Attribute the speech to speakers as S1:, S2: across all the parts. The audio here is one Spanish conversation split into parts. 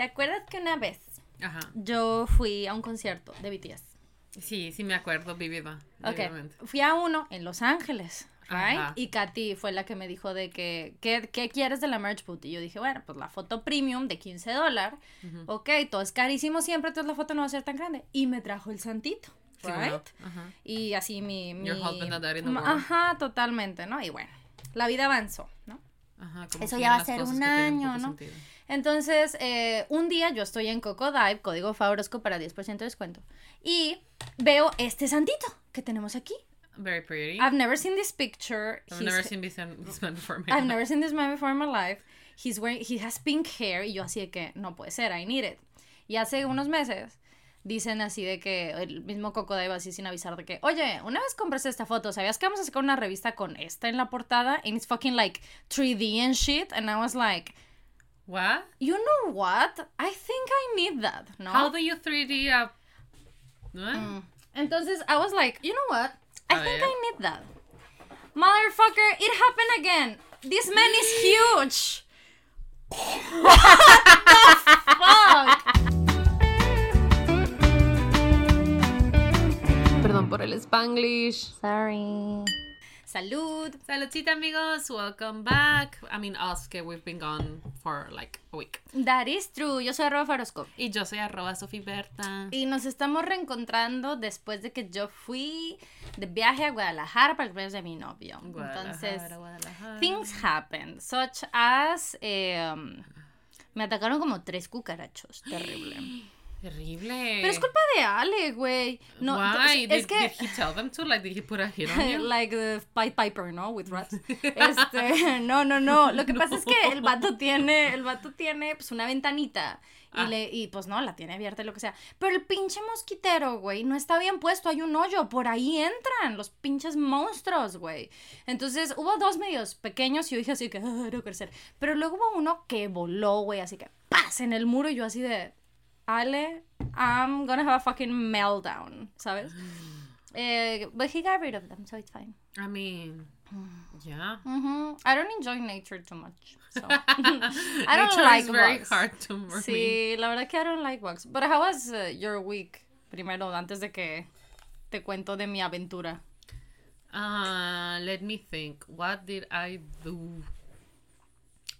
S1: ¿Te acuerdas que una vez
S2: Ajá.
S1: yo fui a un concierto de BTS?
S2: Sí, sí me acuerdo, vivida.
S1: Ok, fui a uno en Los Ángeles, right?
S2: Ajá.
S1: Y Katy fue la que me dijo de que, ¿qué, qué quieres de la merch boot? Y yo dije, bueno, pues la foto premium de 15 dólares, ok, todo es carísimo siempre, entonces la foto no va a ser tan grande. Y me trajo el santito,
S2: Sí,
S1: right? Y así mi... mi
S2: Your husband.
S1: Ajá, totalmente, ¿no? Y bueno, la vida avanzó, ¿no?
S2: Ajá, como
S1: Eso ya va a ser un año, ¿no?
S2: sentido.
S1: Entonces, eh, un día yo estoy en Coco Dive, código Favorosco para 10% de descuento, y veo este santito que tenemos aquí.
S2: Very pretty.
S1: I've never seen this picture.
S2: I've
S1: He's-
S2: never seen this, man before.
S1: I've never seen this man before in my life. He's wearing, he has pink hair y yo así de que no puede ser, I need it. Y hace unos meses dicen así de que el mismo Coco Dive así sin avisar de que, oye, una vez compraste esta foto, ¿sabías que vamos a sacar una revista con esta en la portada? And it's fucking like 3D and shit. And I was like,
S2: What?
S1: you know what? I think I need that, ¿no?
S2: How do you 3D a... ¿No?
S1: Mm. Entonces, I was like, you know what? I
S2: A
S1: think
S2: ver.
S1: I need that. Motherfucker, it happened again. This man is huge. What? Fuck.
S2: Perdón por el Spanglish.
S1: Sorry. Salud.
S2: Saludcita amigos, welcome back. I mean us, que we've been gone for like a week.
S1: That is true. Yo soy arroba Farosco.
S2: Y yo soy arroba Sofi Berta.
S1: Y nos estamos reencontrando después de que yo fui de viaje a Guadalajara para el cumpleaños de mi novio. Entonces,
S2: Guadalajara, Guadalajara.
S1: things happen, such as em, me atacaron como tres cucarachos, terrible.
S2: Terrible.
S1: Pero es culpa de Ale, güey. No,
S2: Why?
S1: es
S2: did,
S1: que
S2: did he tell them to? Like, did he put a hit on you?
S1: like the Pied Piper, ¿no? With rats. Este, no, no, no. Lo que pasa es que el vato tiene, el vato tiene pues una ventanita. Y,
S2: Ah.
S1: le, y pues no, la tiene abierta y lo que sea. Pero el pinche mosquitero, güey, no está bien puesto. Hay un hoyo. Por ahí entran los pinches monstruos, güey. Entonces hubo dos medios pequeños y yo dije así que, ah, quiero crecer. Pero luego hubo uno que voló, güey, así que, ¡paz! en el muro y yo así de, Ale, I'm gonna have a fucking meltdown, ¿sabes? Eh, but he got rid of them, so it's fine.
S2: I mean, yeah.
S1: hmm I don't enjoy nature too much. So. I don't
S2: Nature
S1: like
S2: is very hard to for.
S1: Sí, la verdad que I don't like bugs. But how was uh, your week? Primero, antes de que te cuento de mi aventura.
S2: Uh, let me think. What did I do?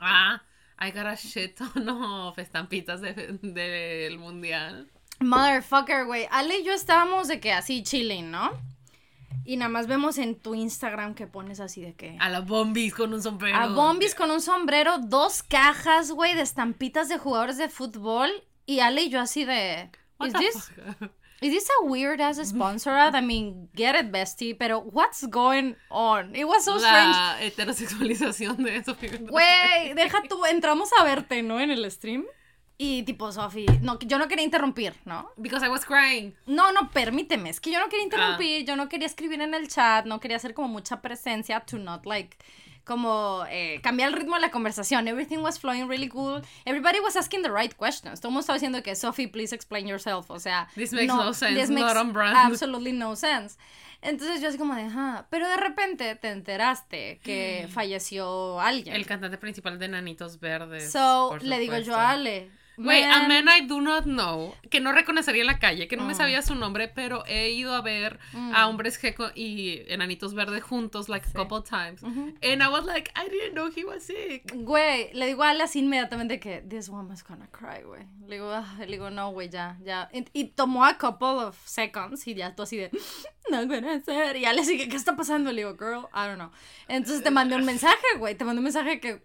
S2: Ah, I got a shit ton of estampitas de- del mundial.
S1: Motherfucker, güey. Ale y yo estábamos de que así chilling, ¿no? Y nada más vemos en tu Instagram que pones así de que...
S2: A la bombis con un sombrero.
S1: A Bombis con un sombrero, dos cajas, güey, de estampitas de jugadores de fútbol. Y Ale y yo así de... Is this,
S2: fuck?
S1: Is this a weird ass sponsor ad? I mean, get it, bestie. Pero what's going on? It was so strange.
S2: La heterosexualización de eso.
S1: Güey, deja tú, entramos a verte, ¿no? En el stream. Y tipo, Sofi, no, yo no quería interrumpir, ¿no?
S2: Because I was crying.
S1: No, no, permíteme, es que yo no quería
S2: Ah.
S1: interrumpir, yo no quería escribir en el chat, no quería hacer como mucha presencia to not like como eh, cambiar el ritmo de la conversación. Everything was flowing really cool. Everybody was asking the right questions. Todo el mundo estaba diciendo que Sophie, please explain yourself. O sea,
S2: This makes no sense,
S1: this
S2: not
S1: makes
S2: on brand.
S1: Absolutely no sense. Entonces yo así como de, ajá, pero de repente te enteraste que falleció alguien.
S2: El cantante principal de Nanitos Verdes.
S1: so, le digo yo a Ale.
S2: Güey, a
S1: "Man,
S2: I do not know, que no reconocería en la calle, que no
S1: Mm.
S2: me sabía su nombre, pero he ido a ver a hombres geco y enanitos verdes juntos like a couple times. And I was like, I didn't know he was sick.
S1: Güey, le digo a Ale así inmediatamente que this woman's gonna cry, güey. Le digo, ah, le digo, no, güey, ya, ya. Y, y tomó a couple of seconds y ya tú así de, no puede ser. Y Ale sigue, ¿qué está pasando? Le digo, girl, I don't know. Entonces te mandé un mensaje, güey. Te mandé un mensaje que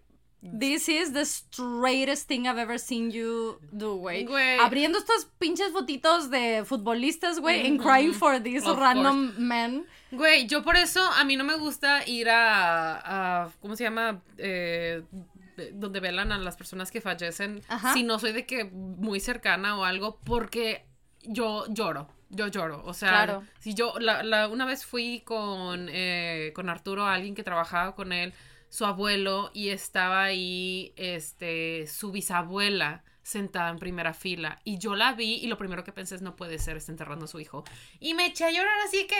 S1: this is the straightest thing I've ever seen you do, güey. Abriendo estos pinches fotitos de futbolistas, güey, and crying for these
S2: Of
S1: random men.
S2: Güey, yo por eso a mí no me gusta ir a, a ¿cómo se llama? Eh, de- donde velan a las personas que fallecen
S1: Ajá.
S2: si no soy de que muy cercana o algo porque yo lloro. Yo lloro, o sea,
S1: Claro.
S2: si yo la, la- una vez fui con, eh, con Arturo, alguien que trabajaba con él, su abuelo, y estaba ahí, este, su bisabuela. sentada en primera fila. Y yo la vi y lo primero que pensé es, no puede ser, está enterrando a su hijo. Y me eché a llorar así que,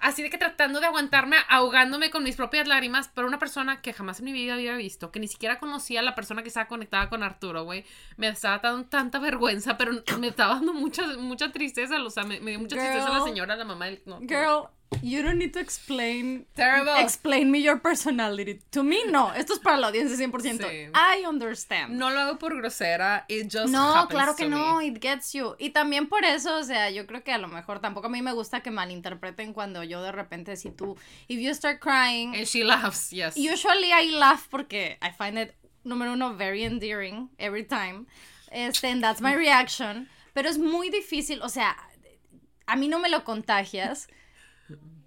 S2: así de que tratando de aguantarme, ahogándome con mis propias lágrimas, pero una persona que jamás en mi vida había visto, que ni siquiera conocía a la persona que estaba conectada con Arturo, güey. Me estaba dando tanta vergüenza, pero me estaba dando mucha, mucha tristeza, o sea, me, me dio mucha tristeza la
S1: Girl.
S2: señora, la mamá del... no,
S1: Girl, you don't need to explain.
S2: Terrible.
S1: Explain me your personality. To me, no. Esto es para la audiencia 100%.
S2: Sí.
S1: I understand.
S2: No lo hago por grosera, it just
S1: No,
S2: happens
S1: claro que
S2: to
S1: no,
S2: me.
S1: it gets you. Y también por eso, o sea, yo creo que a lo mejor tampoco a mí me gusta que malinterpreten cuando yo de repente, si tú, if you start crying,
S2: And she laughs, yes.
S1: usually I laugh porque I find it, número uno, very endearing every time. Este, and that's my reaction. Pero es muy difícil, o sea, a mí no me lo contagias.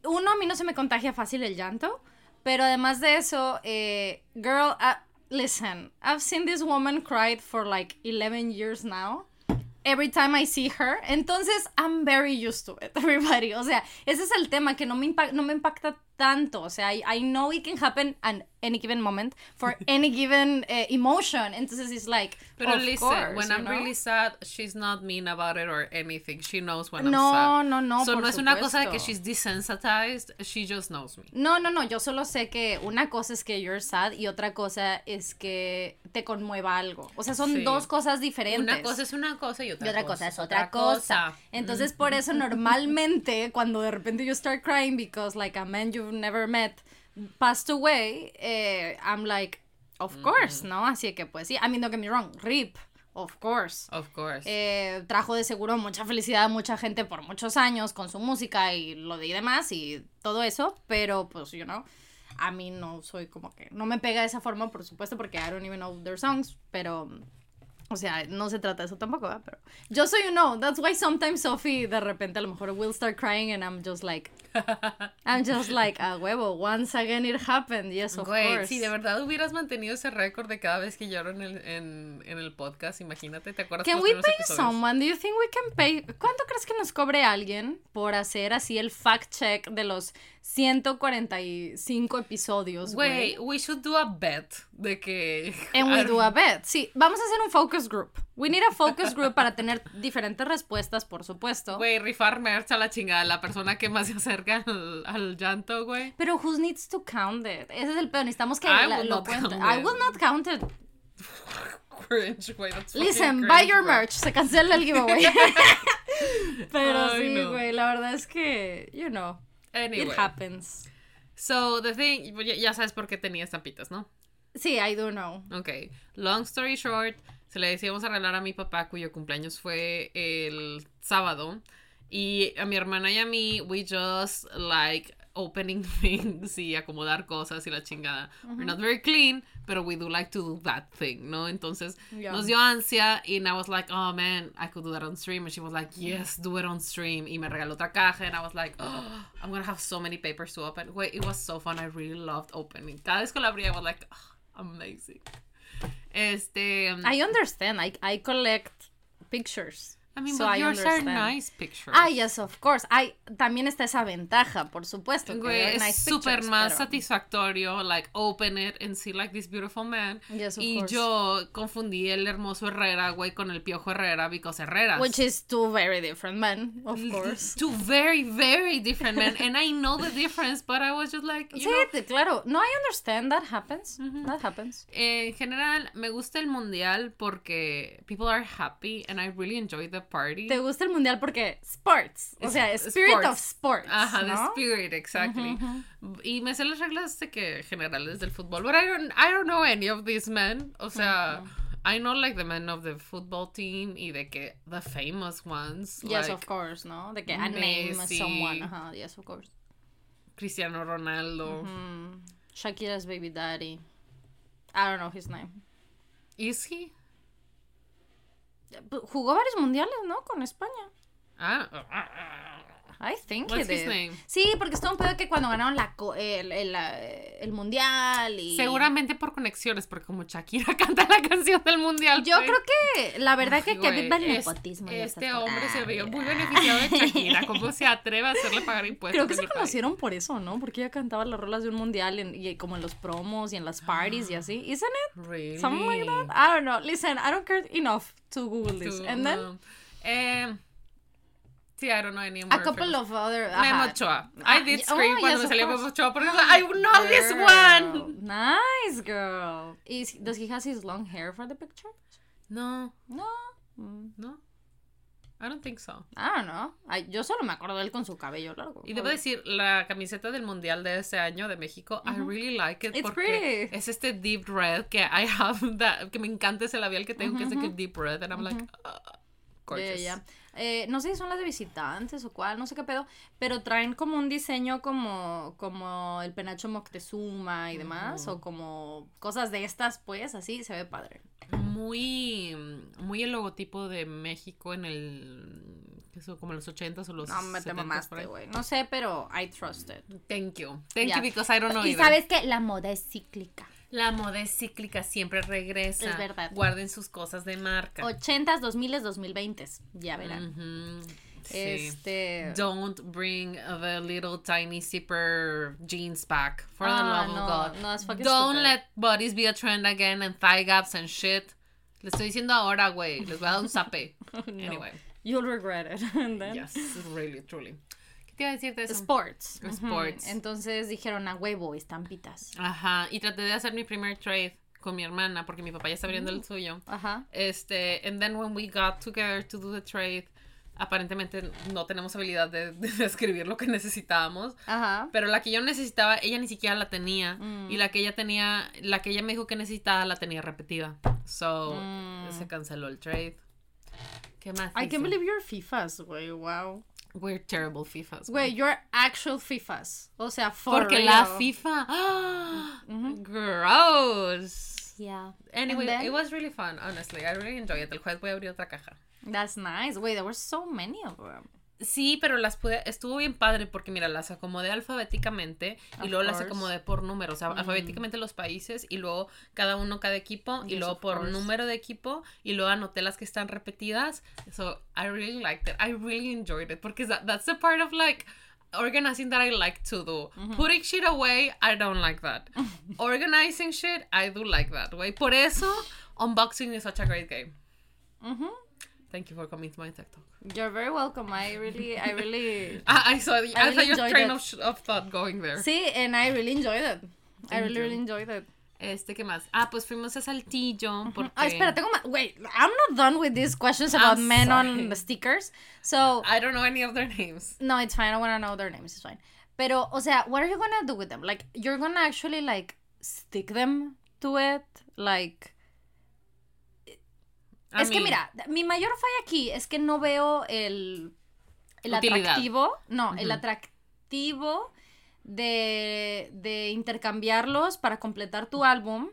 S1: Uno, a mí no se me contagia fácil el llanto. Pero además de eso, eh, girl, uh, listen, I've seen this woman cried for like 11 years now. Every time I see her. Entonces, I'm very used to it, everybody. O sea, ese es el tema que no me, no me impacta tanto. O sea, I, I know it can happen at any given moment for any given eh, emotion. Entonces, it's like,
S2: Pero
S1: of
S2: listen,
S1: course,
S2: when
S1: you
S2: I'm
S1: know?
S2: really sad, she's not mean about it or anything. She knows when I'm
S1: No,
S2: sad.
S1: no, no,
S2: So
S1: por
S2: no es una cosa de que she's desensitized, she just knows me.
S1: No, no, no, yo solo sé que una cosa es que you're sad y otra cosa es que te conmueva algo. O sea, son
S2: Sí.
S1: dos cosas diferentes.
S2: Una cosa es una cosa y otra,
S1: y otra cosa es otra cosa. Entonces, por eso normalmente cuando de repente you start crying because like a man you've never met passed away, eh, I'm like, of course, ¿no? Así que pues sí, I mean, don't get me wrong, rip, of course.
S2: Of course.
S1: Eh, trajo de seguro mucha felicidad a mucha gente por muchos años con su música y lo de y demás y todo eso, pero pues, you know, a mí no soy como que, no me pega de esa forma, por supuesto, porque I don't even know their songs, pero, o sea, no se trata de eso tampoco, ¿verdad? Pero yo soy, you know, that's why sometimes Sophie de repente a lo mejor will start crying and I'm just like, I'm just like, a huevo, once again it happened, yes, of
S2: Güey,
S1: course.
S2: si de verdad hubieras mantenido ese récord de cada vez que lloro en el, en, en el podcast, imagínate, ¿te acuerdas?
S1: Can
S2: los
S1: we pay
S2: episodios?
S1: someone? Do you think we can pay? ¿Cuánto crees que nos cobre alguien por hacer así el fact check de los 145 episodios,
S2: Güey, we should do a bet de que...
S1: And we
S2: I
S1: do a bet. Sí, vamos a hacer un focus group. We need a focus group para tener diferentes respuestas, por supuesto.
S2: Güey, rifar merch a la chingada, la persona que más se acerca al, al llanto, güey.
S1: Pero who needs to count it? Ese es el peor. Necesitamos que
S2: I
S1: la-
S2: will
S1: lo
S2: not
S1: cuente.
S2: count
S1: I
S2: it.
S1: will not count it.
S2: Cringe, güey,
S1: Listen,
S2: cringe,
S1: buy your merch. Se cancela el giveaway. Pero
S2: Ay,
S1: sí,
S2: no.
S1: güey. La verdad es que, you know,
S2: Anyway,
S1: it happens.
S2: so the thing, ya, ya sabes por qué tenía estampitas, ¿no?
S1: Sí, I do know.
S2: Ok, long story short, se le decíamos a regalar a mi papá cuyo cumpleaños fue el sábado y a mi hermana y a mí we just like opening things y acomodar cosas y la chingada. We're not very clean, pero we do like to do that thing, ¿no? Entonces
S1: Yeah.
S2: nos dio ansia and I was like, oh man, I could do that on stream and she was like, yes, do it on stream y me regaló otra caja and I was like, oh, I'm gonna have so many papers to open. Wait, it was so fun. I really loved opening. Cada vez que lo abría I was like, oh, amazing. Este, um,
S1: I understand. I, I collect pictures.
S2: I mean,
S1: so
S2: but
S1: I
S2: yours are
S1: understand.
S2: nice pictures.
S1: Ah, yes, of course. Hay, también está esa ventaja, por supuesto. que
S2: Güey, es
S1: nice
S2: súper más
S1: pero-
S2: satisfactorio, like, open it and see, like, this beautiful man.
S1: Yes, of
S2: y
S1: course.
S2: yo confundí el hermoso Herrera, güey, con el piojo Herrera, because Herrera.
S1: Which is two very different men, of course.
S2: Two very, very different men. and I know the difference, but I was just like, you
S1: Sí,
S2: know,
S1: claro. No, I understand. That happens. That happens.
S2: En general, me gusta el mundial porque people are happy and I really enjoy the party.
S1: Te gusta el mundial porque sports. O sea, spirit
S2: sports.
S1: of sports.
S2: Ajá, the
S1: ¿no?
S2: spirit, exactly. Y me sé las reglas de que generales del fútbol, but I don't, I don't know any of these men. O sea, I know like the men of the football team y de que the famous ones,
S1: Yes,
S2: like
S1: of course, ¿no? De que a name someone. Ajá, yes, of course.
S2: Cristiano Ronaldo.
S1: Shakira's baby daddy. I don't know his name.
S2: Is he?
S1: Jugó varios mundiales, ¿no? Con España.
S2: Ah,
S1: I think
S2: What's his name?
S1: Sí, porque estuvo un pedo que cuando ganaron la, el, el, el mundial y...
S2: Seguramente por conexiones, porque como Shakira canta la canción del mundial.
S1: Yo
S2: pues,
S1: creo que la verdad que
S2: ay,
S1: que viva el
S2: es-
S1: nepotismo.
S2: Este hombre se vio muy
S1: Ay,
S2: beneficiado de Shakira. ¿Cómo se atreve a hacerle pagar impuestos?
S1: Creo que se
S2: el país?
S1: conocieron por eso, ¿no? Porque ella cantaba las rolas de un mundial en- y como en los promos y en las parties y así. Isn't it?
S2: Really?
S1: Something like that? I don't know. Listen, I don't care enough to Google this.
S2: Tú,
S1: And then
S2: no. Eh, sí, I don't know any more.
S1: a couple
S2: famous-
S1: of other...
S2: Memo
S1: ajá.
S2: Ochoa.
S1: Ah,
S2: I did
S1: yeah,
S2: scream
S1: oh,
S2: cuando
S1: yes,
S2: salió. Memo Ochoa porque I know this
S1: Girl.
S2: one.
S1: Nice, girl. Is, does he has his long hair for the picture?
S2: No,
S1: No. Mm,
S2: no. I don't think so.
S1: I don't know. Ay, yo solo me acuerdo de él con su cabello largo.
S2: Y debo decir, la camiseta del mundial de este año de México, I really like it
S1: It's
S2: porque
S1: pretty.
S2: es este deep red que I have, that, que me encanta ese labial que tengo, que es que deep red, and I'm like, ah, gorgeous.
S1: Ya, ya. Eh, no sé si son las de visitantes o cuál, no sé qué pedo, pero traen como un diseño como, como el penacho Moctezuma y demás, o como cosas de estas, pues, así, se ve padre.
S2: Muy, muy el logotipo de México en el, eso, como los 80s o los
S1: No, me te
S2: 70s por
S1: mamaste,
S2: ahí.
S1: güey. No sé, pero I trust it.
S2: Thank you. Thank you because I don't know
S1: Y
S2: either.
S1: sabes que la moda es cíclica.
S2: La moda es cíclica, siempre regresa.
S1: Es verdad.
S2: Guarden sus cosas de marca.
S1: 80s, 2000s, 2020s, ya verán.
S2: Sí.
S1: Este...
S2: Don't bring the little tiny zipper jeans back. For the
S1: Ah,
S2: love
S1: no,
S2: of God.
S1: no, fucking
S2: Don't
S1: stupid.
S2: let bodies be a trend again and thigh gaps and shit. Le estoy diciendo ahora, güey. Les voy a dar un zape.
S1: No.
S2: Anyway.
S1: You'll regret it. And then...
S2: Yes, really, truly. ¿Qué te iba a decir de eso?
S1: Sports. Ujú.
S2: Sports.
S1: Entonces dijeron a huevo, estampitas.
S2: Ajá. Y traté de hacer mi primer trade con mi hermana porque mi papá ya está abriendo el suyo.
S1: Ajá.
S2: Este, and then when we got together to do the trade, aparentemente no tenemos habilidad de, de describir lo que necesitábamos.
S1: Ajá.
S2: Pero la que yo necesitaba, ella ni siquiera la tenía.
S1: Mm.
S2: Y la que ella tenía, la que ella me dijo que necesitaba, la tenía repetida. So,
S1: Mm.
S2: se canceló el trade. ¿Qué más?
S1: I
S2: hice?
S1: can't believe you're FIFAs, güey. Wow.
S2: We're terrible FIFAs.
S1: Güey, you're actual FIFAs. O sea, for
S2: Porque la
S1: real.
S2: FIFA. ¡ah! Gross.
S1: Yeah.
S2: Anyway,
S1: then-
S2: it was really fun, honestly. I really enjoyed it. El jueves voy a abrir otra caja.
S1: That's nice. Güey, there were so many of them.
S2: Sí, pero las pude, estuvo bien padre porque mira, las acomodé alfabéticamente y
S1: Of
S2: luego las
S1: course. Mm.
S2: acomodé por número, o sea, alfabéticamente los países y luego cada uno cada equipo y luego por
S1: course.
S2: número de equipo y luego anoté las que están repetidas. So, I really liked it. I really enjoyed it porque that, that's the part of like organizing that I like to do. Putting shit away, I don't like that. Organizing shit, I do like that, way. Por eso unboxing is such a great game. Thank you for coming to my TikTok.
S1: You're very welcome. I really, I really.
S2: I, I saw, I,
S1: really
S2: saw your train of, sh- of thought going there.
S1: Sí, and I really enjoyed it. I really,
S2: you.
S1: really enjoyed it.
S2: Este, ¿qué más? Ah, pues fuimos a Saltillo porque...
S1: Ah, espera, tengo más. Wait, I'm not done with these questions about
S2: I'm
S1: men
S2: sorry.
S1: on the stickers. So,
S2: I don't know any of their names.
S1: no, it's fine. I want to know their names. It's fine. Pero, o sea, what are you gonna do with them? Like, you're gonna actually, like, stick them to it? Like, Es que mira, mi mayor falla aquí es que no veo el, el
S2: Utilidad.
S1: atractivo, no, el atractivo de, de intercambiarlos para completar tu álbum,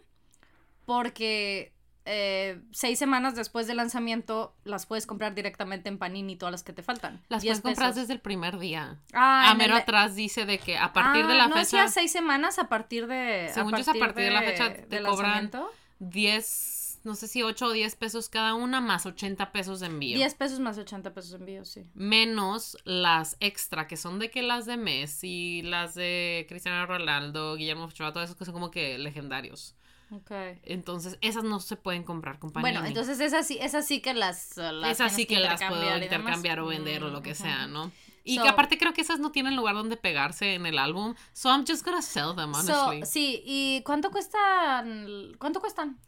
S1: porque eh, seis semanas después del lanzamiento las puedes comprar directamente en Panini todas las que te faltan.
S2: Las
S1: 10
S2: puedes comprar desde el primer día.
S1: Ah,
S2: a mero
S1: el-
S2: atrás dice de que a partir de
S1: Ah,
S2: la
S1: ¿no
S2: fecha...
S1: decía seis semanas a partir de
S2: Según yo es a partir de la fecha te cobran
S1: lanzamiento?
S2: 10, no sé si 8 o 10 pesos cada una, más 80 pesos de envío.
S1: 10 pesos más 80 pesos de envío, sí.
S2: Menos las extra, que son de que las de Messi, las de Cristiano Ronaldo, Guillermo Ochoa, todos esos que son como que legendarios.
S1: Okay.
S2: Entonces, esas no se pueden comprar con Panini.
S1: Bueno, entonces es así, es así que las, las
S2: esas sí que las puedo
S1: intercambiar
S2: o vender o lo que sea. ¿no? Y
S1: So-
S2: que aparte creo que esas no tienen lugar donde pegarse en el álbum. So I'm just gonna sell them,
S1: So,
S2: honestly.
S1: sí, ¿y cuánto cuestan? ¿Cuánto cuestan?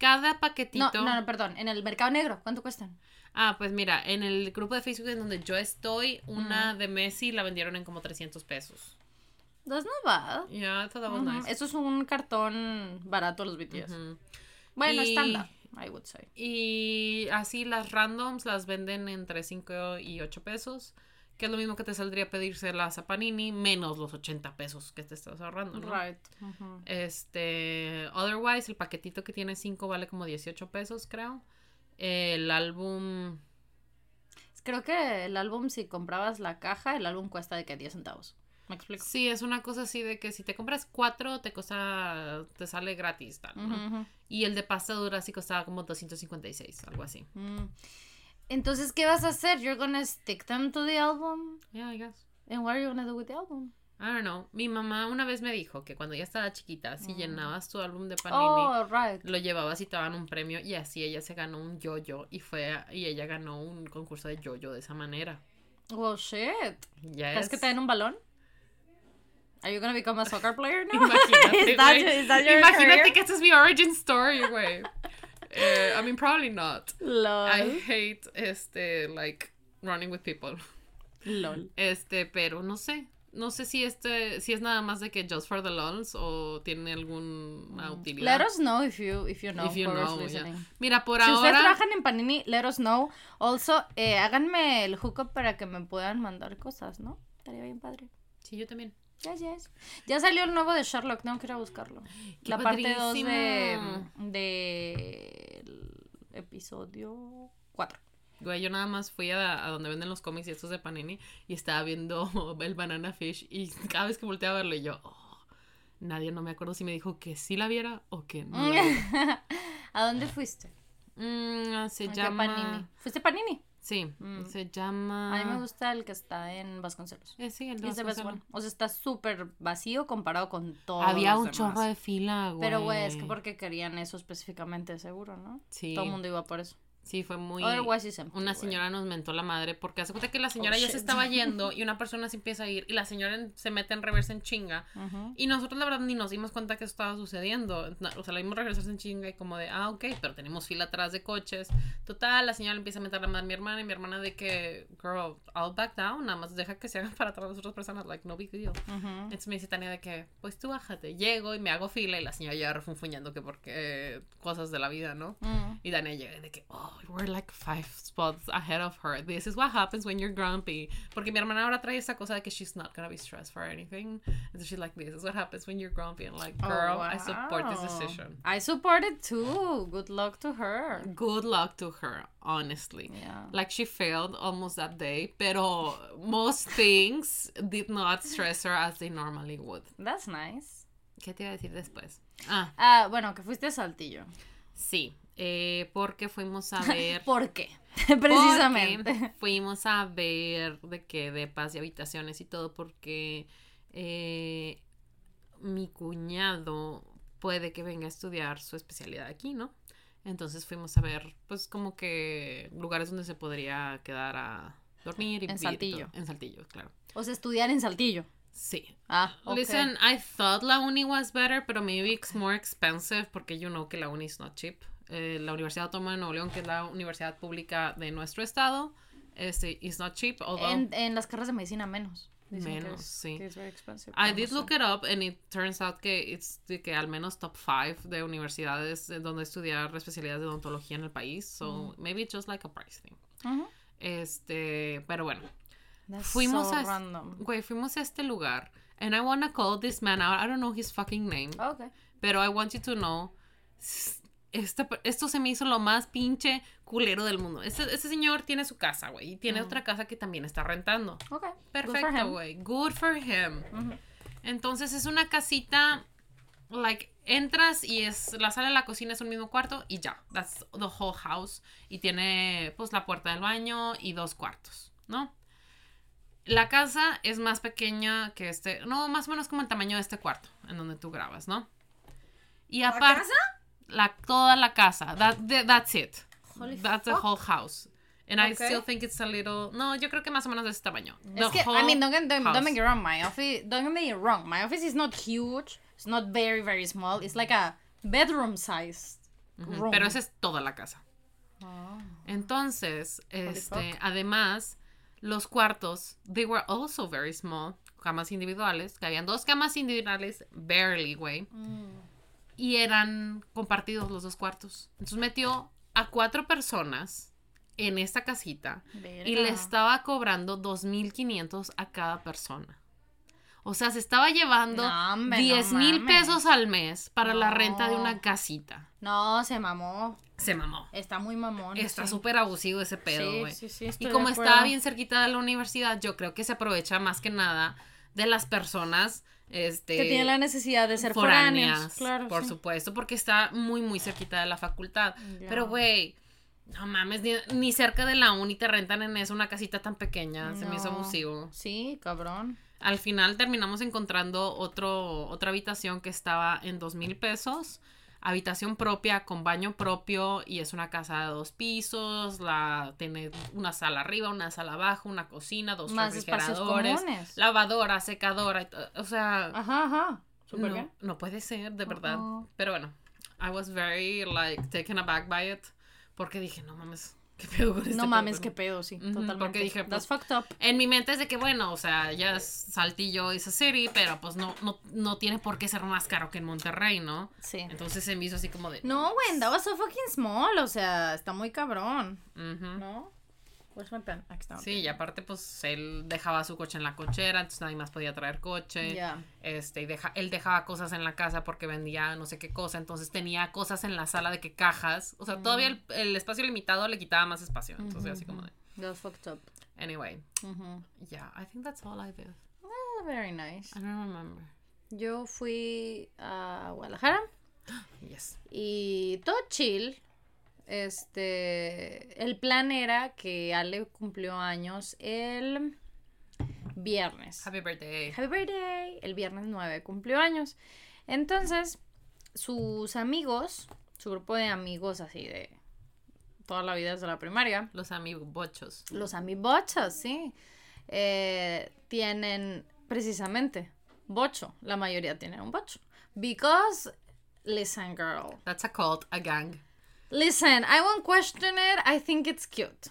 S2: Cada
S1: No,
S2: paquetito.
S1: no, no, perdón, en el mercado negro, ¿cuánto cuestan?
S2: Ah, pues mira, en el grupo de Facebook en donde yo estoy, una de Messi la vendieron en como 300 pesos.
S1: That's not bad.
S2: Yeah, I thought that was
S1: Ujú,
S2: nice.
S1: Eso es un cartón barato los BTS. Bueno,
S2: Y-
S1: estándar, I would say.
S2: Y así las randoms las venden entre 5 y 8 pesos. Que es lo mismo que te saldría pedírselas a Panini, menos los 80 pesos que te estás ahorrando, ¿no?
S1: Right.
S2: Este, otherwise, el paquetito que tiene 5 vale como 18 pesos, creo. El álbum,
S1: Creo que el álbum, si comprabas la caja, el álbum cuesta de que 10 centavos. ¿Me explico?
S2: Sí, es una cosa así de que si te compras cuatro, te cuesta, te sale gratis, tal, ¿no?
S1: Ujú, ujú.
S2: Y el de pasta dura sí costaba como 256, algo así.
S1: Mm. Entonces, ¿qué vas a hacer? You're gonna stick them to the album?
S2: Yeah, I guess.
S1: And what are you gonna do with the album?
S2: I don't know. Mi mamá una vez me dijo que cuando ella estaba chiquita, si llenabas tu álbum de Panini,
S1: Oh, right.
S2: lo llevabas y te daban un premio y así ella se ganó un yo-yo y fue y ella ganó un concurso de yo-yo de esa manera.
S1: Well, shit.
S2: Yes.
S1: ¿Crees que te den un balón? Are you gonna become a soccer player now?
S2: Imagínate,
S1: is that, is that your
S2: Imagínate
S1: career?
S2: que esta es mi origin story, güey. Eh, I mean, probably not.
S1: Lol.
S2: I hate, este, like, running with people.
S1: Lol.
S2: Este, pero no sé. No sé si este, si es nada más de que just for the lols o tiene alguna utilidad.
S1: Let us know if you, if you know
S2: If you know, yeah. Mira, por
S1: Si ustedes
S2: ahora.
S1: trabajan en Panini, let us know. Also, eh, háganme el hookup para que me puedan mandar cosas, ¿no? Estaría bien padre.
S2: Sí, yo también.
S1: Yes. Ya salió el nuevo de Sherlock, tengo que ir a buscarlo.
S2: ¡Qué
S1: La parte 2
S2: padrísimo!
S1: de, de el episodio 4.
S2: Güey, yo nada más fui a, a donde venden los cómics y estos de Panini y estaba viendo el Banana Fish y cada vez que volteaba a verlo y yo, oh, nadie, no me acuerdo si me dijo que sí la viera o que no. la viera.
S1: ¿A dónde fuiste?
S2: Mm, se
S1: ¿A
S2: llama...
S1: Panini? ¿Fuiste Panini?
S2: Sí,
S1: Mm.
S2: se llama...
S1: A mí me gusta el que está en Vasconcelos.
S2: Eh, sí, el de Vasconcelos.
S1: O sea, está súper vacío comparado con todo.
S2: Había un chorro de fila, güey.
S1: Pero, güey, es que porque querían eso específicamente, seguro, ¿no?
S2: Sí,
S1: Todo el mundo iba por eso.
S2: Sí, fue muy...
S1: Otherwise it's empty,
S2: Una señora nos mentó la madre porque hace cuenta que la señora ya
S1: shit.
S2: se estaba yendo y una persona se empieza a ir y la señora en- se mete en reversa en chinga
S1: Ujú.
S2: y nosotros la verdad ni nos dimos cuenta que eso estaba sucediendo. O sea, la vimos regresarse en chinga y como de, ah, ok, pero tenemos fila atrás de coches. Total, la señora le empieza a meter la madre a mi hermana y mi hermana de que, girl, I'll back down, nada más deja que se hagan para atrás las otras personas, like, no big deal.
S1: Ujú.
S2: Entonces me dice Tania de que, pues tú bájate. Llego y me hago fila y la señora ya refunfuñando que porque cosas de la vida, ¿no?
S1: Mm.
S2: Y Tania llega de que, oh, we're like five spots ahead of her. This is what happens when you're grumpy. Porque mi hermana ahora trae esa cosa de que she's not gonna be stressed for anything. And so she's like, this is what happens when you're grumpy. And like,
S1: Oh,
S2: girl, I support this decision.
S1: I support it too. Good luck to her.
S2: Good luck to her, honestly.
S1: Yeah.
S2: Like she failed almost that day, pero most things did not stress her as they normally would.
S1: That's nice.
S2: ¿Qué te iba a decir después? Ah,
S1: Ah, bueno, que fuiste a Saltillo.
S2: Sí, eh, porque fuimos a ver.
S1: ¿Por qué?
S2: porque
S1: Precisamente.
S2: Fuimos a ver de qué, de paz y habitaciones y todo, porque eh, mi cuñado puede que venga a estudiar su especialidad aquí, ¿no? Entonces fuimos a ver, pues, como que lugares donde se podría quedar a dormir y
S1: En
S2: vivir y todo.
S1: Saltillo.
S2: En Saltillo, claro.
S1: O sea, estudiar en Saltillo.
S2: Sí.
S1: Ah, ok.
S2: Listen, I thought la uni was better, pero maybe it's more expensive porque you know que la uni is not cheap. Eh, la Universidad Autónoma de Nuevo León, que es la universidad pública de nuestro estado, este, is not cheap, although
S1: En, en las carreras de medicina menos. Dicen
S2: Menos, sí. I did look it up and it turns out que it's de que al menos top 5 de universidades donde estudiar especialidades de odontología en el país, so maybe it's just like a price thing.
S1: Ujú.
S2: Este, pero bueno,
S1: That's
S2: fuimos
S1: so
S2: a
S1: random.
S2: güey, fuimos a este lugar and I wanna call this man out. I don't know his fucking name.
S1: Ok.
S2: Pero I want you to know. Este, esto se me hizo lo más pinche culero del mundo. Este, este señor tiene su casa, güey. Y tiene otra casa que también está rentando.
S1: Ok. Good for
S2: Perfecto,
S1: him.
S2: güey. Good for him. Entonces es una casita. Like, entras y es la sala y la cocina es un mismo cuarto y ya. That's the whole house. Y tiene, pues, la puerta del baño y dos cuartos, ¿no? La casa es más pequeña que este. No, más o menos como el tamaño de este cuarto en donde tú grabas, ¿no? Y aparte. La, toda la casa. That, that- that's it.
S1: Holy
S2: that's the whole house. And I still think it's a little. No, yo creo que más o menos de ese tamaño. The
S1: Es que, I mean, don't get, don't, don't make it wrong. My office, don't get me wrong. My office is not huge. It's not very, very small. It's like a bedroom sized room.
S2: Pero esa es toda la casa. Entonces, este,
S1: fuck.
S2: además, los cuartos, they were also very small, camas individuales, que habían dos camas individuales, barely, güey,
S1: Mm.
S2: Y eran compartidos los dos cuartos. Entonces metió a cuatro personas en esta casita y le estaba cobrando 2.500 a cada persona. O sea, se estaba llevando
S1: No, hombre, no
S2: 10 mil pesos al mes para la renta de una casita.
S1: No, se mamó.
S2: se mamó.
S1: Está muy mamón.
S2: Está
S1: sí.
S2: súper abusivo ese pedo, güey.
S1: sí, sí,
S2: y como estaba bien cerquita de la universidad, yo creo que se aprovecha más que nada de las personas este,
S1: Que tienen la necesidad de ser
S2: foráneas.
S1: Claro,
S2: por
S1: sí.
S2: supuesto, porque está muy, muy cerquita de la facultad.
S1: Ya.
S2: Pero, güey, no mames, ni, ni cerca de la uni te rentan en eso una casita tan pequeña. Se me hizo abusivo.
S1: Sí, cabrón.
S2: Al final terminamos encontrando otro, otra habitación que estaba en dos mil pesos. Habitación propia con baño propio y es una casa de dos pisos. La tiene una sala arriba, una sala abajo, una cocina, dos
S1: Más
S2: refrigeradores, lavadora, secadora, o sea,
S1: Ajá, ajá. Súper
S2: no,
S1: bien.
S2: no puede ser, de verdad.
S1: Ajá.
S2: Pero bueno, I was very like taken aback by it porque dije, no mames, qué pedo con este
S1: No mames,
S2: pedo?"
S1: qué pedo, sí. Totalmente.
S2: porque dije,
S1: That's
S2: pues,
S1: fucked up.
S2: En mi mente es de que, bueno, o sea, ya es Saltillo, esa city, pero pues no, no, no tiene por qué ser más caro que en Monterrey, ¿no?
S1: Sí.
S2: Entonces se me hizo así como de...
S1: No, güey, that was so fucking small. O sea, está muy cabrón. ¿No? Where's my pen? Aquí está.
S2: Sí, y aparte, pues él dejaba su coche en la cochera, entonces nadie más podía traer coche.
S1: Ya.
S2: Este, y deja, él dejaba cosas en la casa porque vendía no sé qué cosa, entonces tenía cosas en la sala de que cajas. O sea, todavía el, el espacio limitado le quitaba más espacio. Entonces, así como de.
S1: That's fucked up.
S2: Anyway, yeah, I think that's all I did.
S1: Ah, very nice.
S2: I don't remember.
S1: Yo fui a Guadalajara
S2: Yes.
S1: y todo chill. Este, el plan era que Ale cumplió años el viernes.
S2: Happy birthday.
S1: Happy birthday. El viernes 9 cumplió años. Entonces, sus amigos, su grupo de amigos así de toda la vida desde la primaria,
S2: Los amibochos.
S1: los amibochos, sí, eh, tienen precisamente bocho. La mayoría tienen un bocho. Because, listen, girl.
S2: That's a cult, a gang.
S1: Listen, I won't question it. I think it's cute.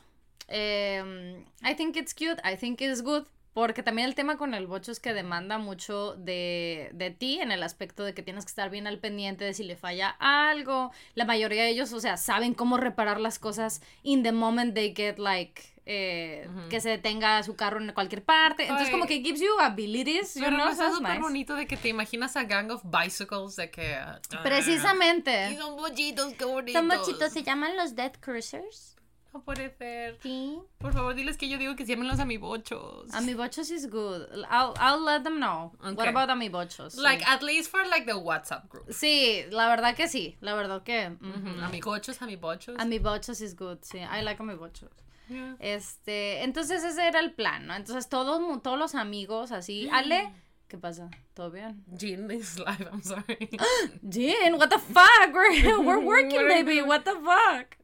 S1: Um, I think it's cute. I think it's good. Porque también el tema con el bocho es que demanda mucho de, de ti en el aspecto de que tienes que estar bien al pendiente de si le falla algo. La mayoría de ellos, o sea, saben cómo reparar las cosas in the moment they get like eh, que se detenga su carro en cualquier parte. Entonces como que gives you abilities, you
S2: Pero
S1: know,
S2: no es súper
S1: nice.
S2: bonito de que te imaginas a gang of bicycles de que... ah,
S1: Precisamente.
S2: Y son bochitos, qué bonitos.
S1: Son bochitos, se llaman los Dead Cruisers.
S2: No puede ser.
S1: Sí.
S2: Por favor, diles que yo digo que se llamen los amibochos.
S1: Amibochos is good. I'll, I'll let them know. What about amibochos?
S2: Like,
S1: sí.
S2: at least for like the WhatsApp group.
S1: Sí, la verdad que sí. La verdad que. ujú.
S2: Ujú, Amigochos, amibochos.
S1: Amibochos is good, sí. I like amibochos.
S2: Yeah.
S1: Este, entonces ese era el plan, ¿no? Entonces todos, todos los amigos así. Ale, ¿qué pasa? ¿Todo bien?
S2: Jean is live, I'm sorry.
S1: Jen, what the fuck? We're, we're working, baby. What the fuck?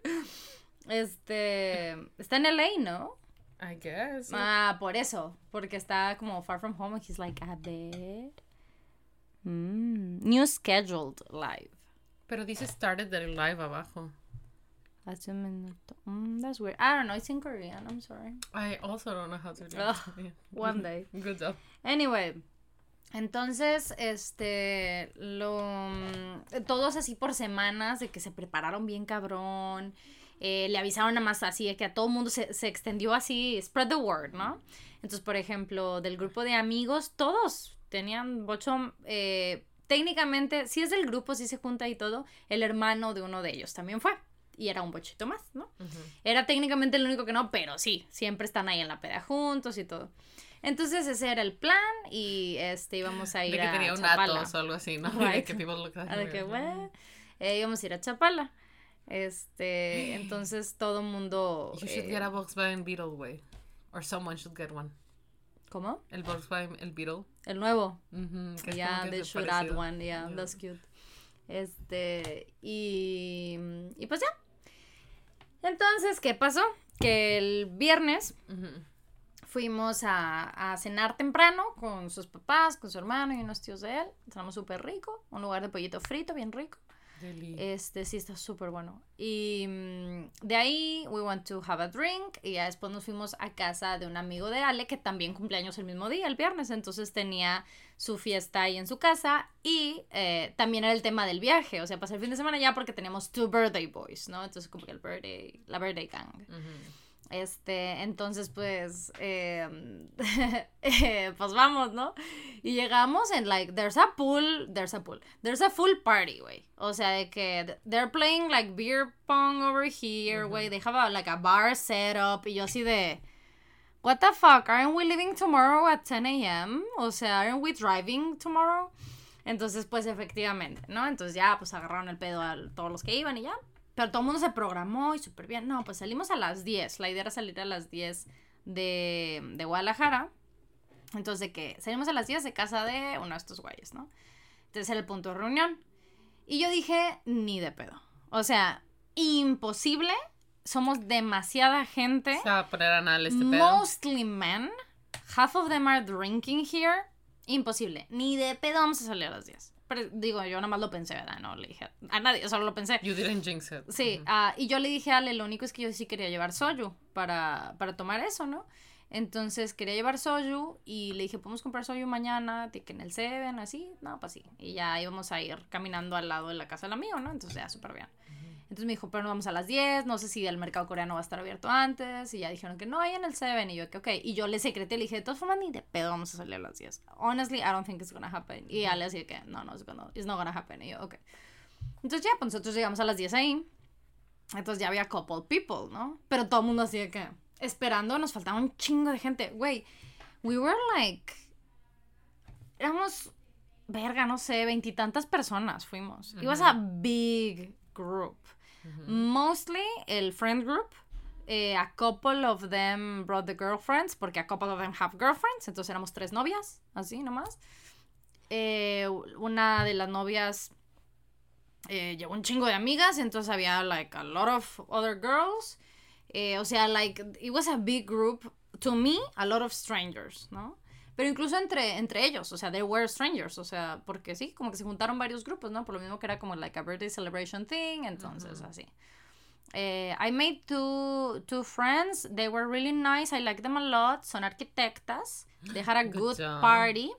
S1: Este, está en LA, ¿no?
S2: I guess.
S1: Ah, por eso. Porque está como far from home. And he's like, a ver. Mm, new scheduled live.
S2: Pero dice started the live abajo.
S1: Hace un minuto. Mm, that's weird. I don't know. It's in Korean. I'm sorry.
S2: I also don't know how to do it.
S1: One day.
S2: Good job.
S1: Anyway. Entonces, este, lo, mm, todos así por semanas de que se prepararon bien cabrón, eh, le avisaron nada más así que a todo el mundo se, se extendió así, spread the word, ¿no? Entonces, por ejemplo, del grupo de amigos, todos tenían bocho, eh, técnicamente, si es del grupo, si se junta y todo, el hermano de uno de ellos también fue. Y era un bochito más, ¿no? Era técnicamente el único que no, pero sí, siempre están ahí en la peda juntos y todo. Entonces ese era el plan y este íbamos a ir
S2: De que
S1: a
S2: tenía un
S1: Chapala.
S2: O algo así, ¿no?
S1: Right.
S2: De que people look at
S1: Ah, que. Eh, íbamos a ir a Chapala. Este, entonces todo mundo
S2: You should
S1: eh,
S2: get a Volkswagen Beetle, güey. Or someone should get one.
S1: ¿Cómo?
S2: El Volkswagen, el Beetle.
S1: El nuevo.
S2: Ujú, que es
S1: Yeah, they should add one. Yeah,
S2: Yeah.
S1: that's cute. Este, y, y pues ya. Entonces, ¿qué pasó? Que el viernes
S2: Ujú.
S1: fuimos a, a cenar temprano con sus papás, con su hermano y unos tíos de él. Cenamos súper rico, un lugar de pollito frito, bien rico.
S2: Deli.
S1: Este sí está súper bueno. Y mm, de ahí we went to have a drink y ya después nos fuimos a casa de un amigo de Ale que también cumpleaños el mismo día, el viernes. Entonces tenía su fiesta ahí en su casa y eh, también era el tema del viaje. O sea, pasé el fin de semana ya porque teníamos two birthday boys, ¿no? Entonces como que el birthday, la birthday gang.
S2: Ujú.
S1: Este, entonces, pues, eh, eh, pues vamos, ¿no? Y llegamos en, like, there's a pool, there's a pool, there's a full party, güey. O sea, de que they're playing, like, beer pong over here, güey. They have, a, like, a bar set up. Y yo así de, what the fuck, aren't we leaving tomorrow at 10 a.m.? O sea, aren't we driving tomorrow? Entonces, pues, efectivamente, ¿no? Entonces ya, pues, agarraron el pedo a todos los que iban y ya, pero todo el mundo se programó y súper bien. No, pues salimos a las 10. La idea era salir a las 10 de, de Guadalajara. Entonces, de que salimos a las 10 de casa de uno de estos güeyes, ¿no? Entonces era el punto de reunión. Y yo dije, ni de pedo. O sea, imposible. Somos demasiada gente.
S2: Se va a poner anal este pedo.
S1: Mostly men. Half of them are drinking here. Imposible. Ni de pedo vamos a salir a las 10. Pero digo, yo nada más lo pensé, ¿verdad? No le dije a nadie, solo lo pensé.
S2: You didn't jinx it.
S1: Sí, ah, y yo le dije a Ale, lo único es que yo sí quería llevar soju para, para tomar eso, ¿no? Entonces quería llevar soju y le dije, podemos comprar soju mañana, que en el Seven, así, no, pues sí. Y ya íbamos a ir caminando al lado de la casa del amigo, ¿no? Entonces ya, súper bien. Entonces me dijo, pero nos vamos a las 10, no sé si el mercado coreano va a estar abierto antes. Y ya dijeron que no, hay en el Seven. Y yo, que ok. Y yo le secreté, le dije, de todas formas, ni de pedo vamos a salir a las 10. Honestly, I don't think it's gonna happen. Y Ale así que, no, no, it's, gonna, it's not gonna happen. Y yo, ok. Entonces ya, pues nosotros llegamos a las 10 ahí. Entonces ya había couple people, ¿no? Pero todo el mundo así de que, esperando, nos faltaba un chingo de gente. Güey, we were like, éramos, verga, no sé, veintitantas personas fuimos. It was a big group. Mostly el friend group. Eh, a couple of them brought the girlfriends, porque a couple of them have girlfriends. Entonces éramos tres novias, así nomás. Eh, una de las novias eh, llevó un chingo de amigas, entonces había like a lot of other girls. Eh, o sea, like, it was a big group. To me, a lot of strangers, ¿no? Pero incluso entre, entre ellos, o sea, they were strangers, o sea, porque sí, como que se juntaron varios grupos, ¿no? Por lo mismo que era como like a birthday celebration thing, entonces así. Eh, I made two, two friends, they were really nice, I like them a lot, son arquitectas, they had a good, party.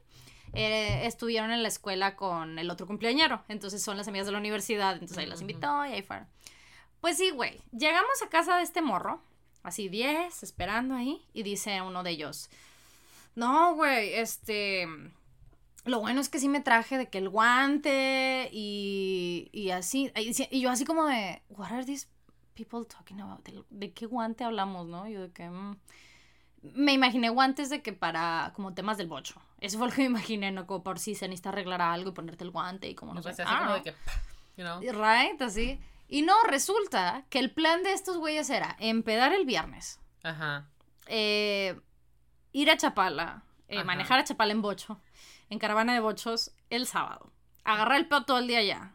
S1: Eh, estuvieron en la escuela con el otro cumpleañero, entonces son las amigas de la universidad, entonces ahí las invitó y ahí fueron. Pues sí, güey, llegamos a casa de este morro, así 10, esperando ahí, y dice uno de ellos, no, güey, este. Lo bueno es que sí me traje de que el guante y, y así. Y, yo así como de, what are these people talking about? ¿De, qué guante hablamos, no? Yo de que... Mm, me imaginé guantes de que para como temas del bocho. Eso fue lo que me imaginé, ¿no? Como por si se necesita arreglar algo y ponerte el guante y como no, sé.
S2: Así como de que, you know.
S1: Right, así. Y no, resulta que el plan de estos güeyes era empedar el viernes.
S2: Ajá.
S1: Eh, ir a Chapala, eh, manejar a Chapala en bocho, en caravana de bochos, el sábado. Agarrar el pedo todo el día allá.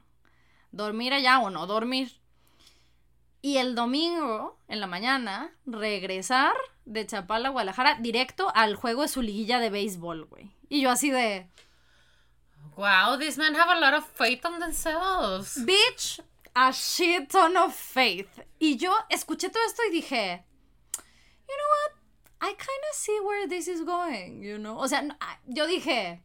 S1: Dormir allá o no dormir. Y el domingo, en la mañana, regresar de Chapala a Guadalajara directo al juego de su liguilla de béisbol, güey. Y yo así de...
S2: Wow, these men have a lot of faith on themselves.
S1: Bitch, a shit ton of faith. Y yo escuché todo esto y dije, you know what? I kind of see where this is going, you know. O sea, ah, yo dije,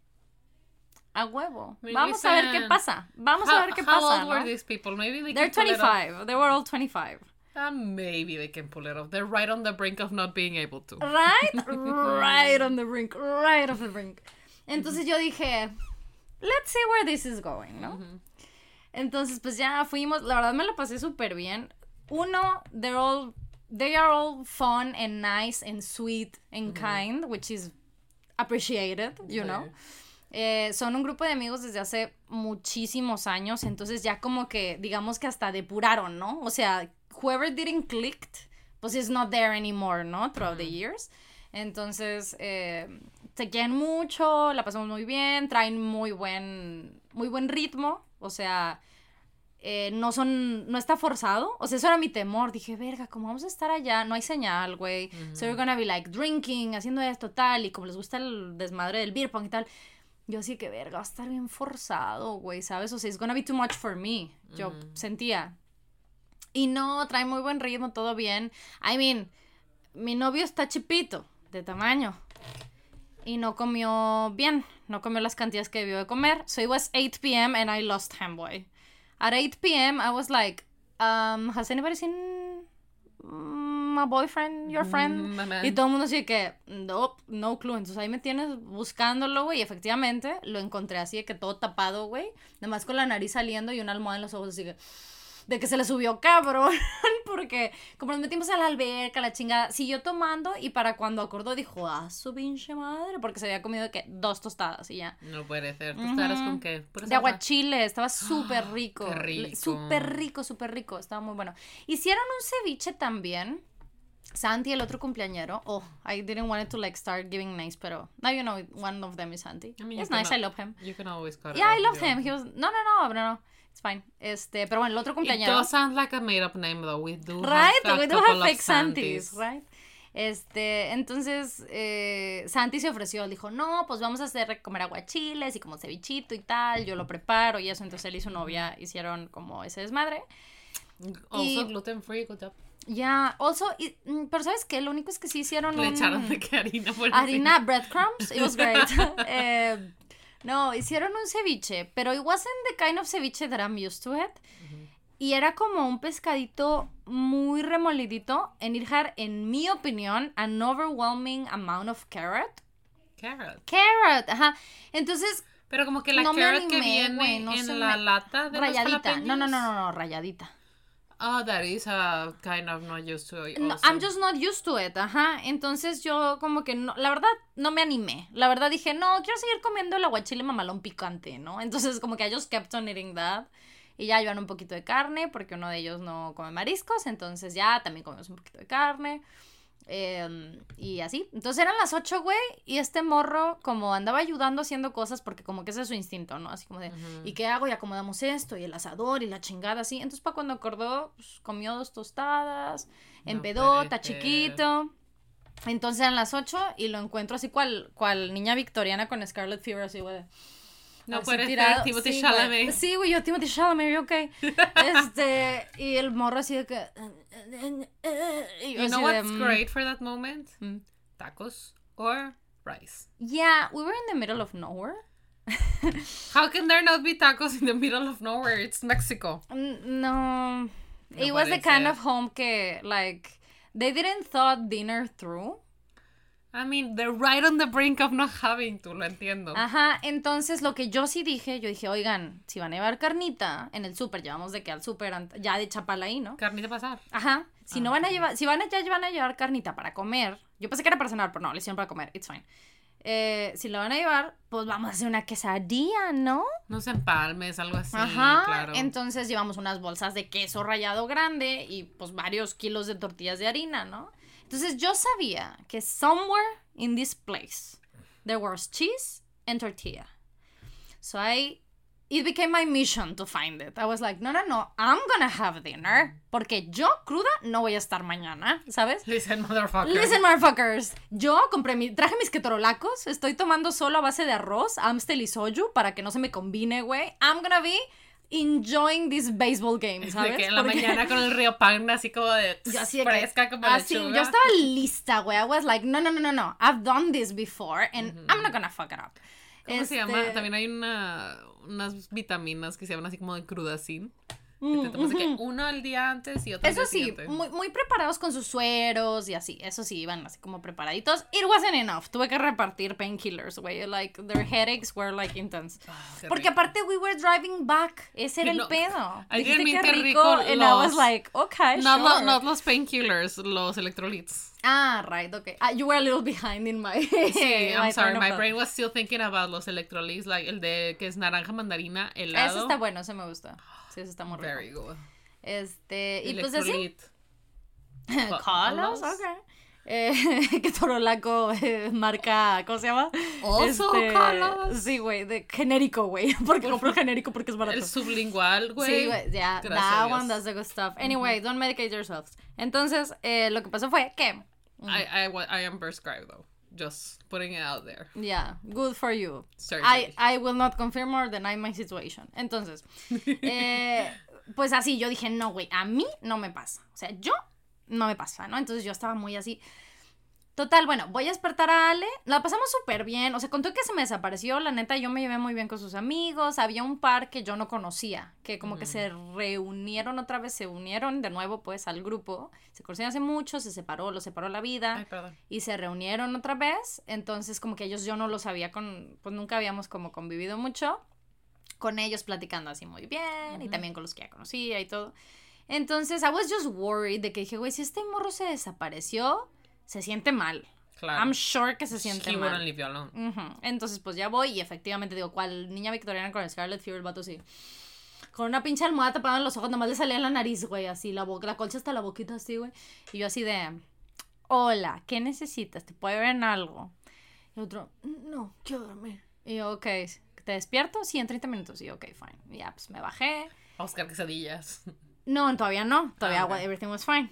S1: a huevo. Vamos a ver qué pasa. Vamos a ver qué pasa. How
S2: old were these people? Maybe they
S1: They're 25. They were all 25.
S2: Uh, maybe they can pull it off. They're right on the brink of not being able to.
S1: Right? right on the brink. Right off the brink. Entonces yo dije, let's see where this is going, ¿no? Entonces, pues ya fuimos. La verdad me lo pasé súper bien. Uno, they're all they are all fun and nice and sweet and kind, which is appreciated, you know. Eh, son un grupo de amigos desde hace muchísimos años, entonces ya como que, digamos que hasta depuraron, ¿no? O sea, whoever didn't click, pues is not there anymore, ¿no? Throughout the years. Entonces, eh, se quieren mucho, la pasamos muy bien, traen muy buen, muy buen ritmo, o sea, eh, no son, no está forzado. O sea, eso era mi temor. Dije, verga, como vamos a estar allá, no hay señal, güey. So we're gonna be like drinking, haciendo esto, tal, y como les gusta el desmadre del beer pong y tal. Yo así que, verga, va a estar bien forzado, güey, ¿sabes? O sea, it's gonna be too much for me. Yo sentía. Y no, trae muy buen ritmo, todo bien. I mean, mi novio está chipito, de tamaño. Y no comió bien, no comió las cantidades que debió de comer. So it was 8 p.m. and I lost him, boy. At 8 p.m., I was like, um, has anybody seen my boyfriend, your friend?
S2: Mm, man.
S1: Y todo el mundo así que, nope, no clue. Entonces ahí me tienes buscándolo, güey. Y efectivamente lo encontré así de que todo tapado, güey. Nada más con la nariz saliendo y una almohada en los ojos así que de que se le subió cabrón, porque como nos metimos a la alberca, la chingada, siguió tomando y para cuando acordó dijo, ah, su pinche madre, porque se había comido de que dos tostadas y ya.
S2: No puede ser. ¿Tú estarás
S1: Ujú.
S2: con qué? Pura
S1: De aguachile, estaba súper rico. Súper rico, súper rico, estaba muy bueno. Hicieron un ceviche también. Santi, el otro cumpleañero. Oh, I didn't want it to like start giving names, pero now you know one of them is Santi.
S2: I mean,
S1: It's nice, I love him.
S2: You can always cut it
S1: Yeah, I love him. He was no, no, no, no, no. It's fine. Este, pero bueno, el otro
S2: It
S1: cumpleañero.
S2: does sound like a made up name though. We do
S1: Right,
S2: have
S1: we do have fake Santis, right? Este, entonces, eh, Santi se ofreció, dijo, no, pues vamos a hacer comer aguachiles y como cevichito y tal, yo lo preparo y eso, entonces él y su novia hicieron como ese desmadre.
S2: Also
S1: Y-
S2: gluten free, good job.
S1: Ya, also, y- mm, pero ¿sabes qué? Lo único es que sí hicieron
S2: Le
S1: un-
S2: echaron de que harina por
S1: harina, breadcrumbs, it was great. Eh, no, hicieron un ceviche, pero it wasn't the kind of ceviche that I'm used to it. Y era como un pescadito muy remolidito. En it had, en mi opinión, an overwhelming amount of carrot.
S2: Carrot.
S1: Carrot, ajá. Entonces,
S2: Pero como que la
S1: No
S2: carrot que
S1: animé,
S2: viene
S1: güey, no
S2: en la
S1: me-
S2: lata de
S1: rayadita.
S2: los
S1: No, no, no, no, no, rayadita.
S2: Oh, that is a kind of not used to it
S1: No,
S2: also.
S1: I'm just not used to it, ajá. Entonces yo como que no, la verdad no me animé. La verdad dije, no, quiero seguir comiendo el aguachile mamalón picante, ¿no? Entonces como que I just kept on eating that. Y ya llevan un poquito de carne porque uno de ellos no come mariscos, entonces ya también comemos un poquito de carne. Em, y así. Entonces eran las 8, güey, y este morro como andaba ayudando haciendo cosas porque como que ese es su instinto, ¿no? Así como de. ¿y qué hago? Y acomodamos esto, y el asador, y la chingada, así. Entonces para cuando acordó, pues, comió dos tostadas, en pedota, chiquito. Entonces eran las 8 y lo encuentro así cual, cual niña victoriana con Scarlet Fever, así, güey.
S2: No puede ser Timothy
S1: sí,
S2: Chalamet.
S1: güey. Sí, güey, yo Timothy Chalamet, ok. Este, y el morro así de que... y yo
S2: You know
S1: así de,
S2: what's
S1: mm,
S2: great for that moment?
S1: mm.
S2: Tacos or rice.
S1: Yeah, we were in the middle of nowhere.
S2: How can there not be tacos in the middle of nowhere? It's Mexico.
S1: Mm, No, it was the kind
S2: ser.
S1: of home que, like, they didn't thought dinner through.
S2: I mean, they're right on the brink of not having to, lo entiendo.
S1: Ajá, entonces lo que yo sí dije, yo dije, oigan, si van a llevar carnita, en el súper, llevamos de que al súper, ya de chapala ahí, ¿no?
S2: Carnita pasar.
S1: Ajá, si no
S2: Ah,
S1: van a llevar, si van a, ya van a llevar carnita para comer, yo pensé que era para cenar, pero no, le hicieron para comer, it's fine. Eh, si lo van a llevar, pues vamos a hacer una quesadilla, ¿no?
S2: No se empalmes, algo así.
S1: Ajá,
S2: claro.
S1: entonces llevamos unas bolsas de queso rallado grande y pues varios kilos de tortillas de harina, ¿no? Entonces yo sabía que somewhere in this place there was cheese and tortilla. So I it became my mission to find it. I was like, no, no, no, I'm gonna have dinner porque yo cruda no voy a estar mañana, ¿sabes?
S2: Listen, motherfucker.
S1: Listen, motherfuckers. Yo compré mi, traje mis ketorolacos. Estoy tomando solo a base de arroz, Amstel y soju para que no se me combine, güey. I'm gonna be enjoying this baseball game, ¿sabes?
S2: De que en la
S1: Porque-
S2: mañana con el río pan así como de
S1: Yo así de que-
S2: fresca como
S1: así,
S2: lechuga.
S1: yo estaba lista, güey. I was like, no, no, no, no, no. I've done this before and I'm not gonna fuck it up.
S2: ¿Cómo se llama?
S1: Este,
S2: También hay una, unas vitaminas que se llaman así como de crudacín. Que
S1: mm,
S2: te tomas de que uno al día antes y otro
S1: Eso
S2: día
S1: sí,
S2: siguiente.
S1: muy, muy preparados con sus sueros y así. Eso sí, iban así como preparaditos. It wasn't enough. Tuve que repartir painkillers, güey. Like, their headaches were like intense.
S2: Qué
S1: Porque
S2: rico.
S1: aparte, we were driving back. Ese era
S2: Sí,
S1: el
S2: no,
S1: pedo. Dijiste que rico,
S2: rico
S1: and I was
S2: los-
S1: like, okay,
S2: Not, lo-
S1: sure.
S2: not los painkillers, los electrolytes.
S1: Ah, right, okay. Ah, you were a little behind in my...
S2: Sí, I'm
S1: my
S2: sorry, my
S1: thought.
S2: brain was still thinking about los electrolytes, like el de que es naranja mandarina helado.
S1: Eso está bueno, eso me gusta. Sí, eso está muy rico.
S2: Very good.
S1: Este, y pues así. Colos,
S2: Colos.
S1: ok. Eh, que Torolaco eh, marca, ¿cómo se llama?
S2: Also Colos.
S1: Sí, güey, de genérico, güey. Porque compro genérico porque es barato.
S2: El sublingual, güey.
S1: Sí, güey, ya,
S2: a
S1: that one, that's the good stuff. Anyway, don't medicate yourselves. Entonces, eh, lo que pasó fue que,
S2: I, I, wa- I am prescribed though. Just putting it out there.
S1: yeah, good for you.
S2: Surgery.
S1: I, I will not confirm or deny my situation. Entonces, eh, pues así, yo dije, no, güey, a mí no me pasa. O sea, yo no me pasa, ¿no? Entonces yo estaba muy así. Total, bueno, voy a despertar a Ale. La pasamos súper bien. O sea, contó que se me desapareció. La neta, yo me llevé muy bien con sus amigos. Había un par que yo no conocía, que como que se reunieron otra vez, se unieron de nuevo, pues, al grupo. Se conocían hace mucho, se separó, lo separó la vida.
S2: Ay, perdón.
S1: Y se reunieron otra vez. Entonces, como que ellos yo no los había con. Pues nunca habíamos como convivido mucho. Con ellos platicando así muy bien. Y también con los que ya conocía y todo. Entonces, I was just worried de que dije, güey, si este morro se desapareció, se siente mal.
S2: Claro.
S1: I'm sure que se siente
S2: He
S1: mal.
S2: leave you alone.
S1: Ujú. Entonces, pues ya voy y efectivamente digo, ¿cuál niña victoriana con el Scarlet Fever, el vato así? Con una pinche almohada tapada en los ojos, nomás le salía en la nariz, güey, así, la boca, la colcha hasta la boquita así, güey. Y yo así de, hola, ¿qué necesitas? ¿Te puede ver en algo? Y otro, no, quiero dormir. Y yo, ok, ¿te despierto? Sí, en 30 minutos. Y yo, ok, fine. Y ya, pues me bajé.
S2: A buscar quesadillas.
S1: No, todavía no. Todavía
S2: Ah, ok.
S1: everything was fine.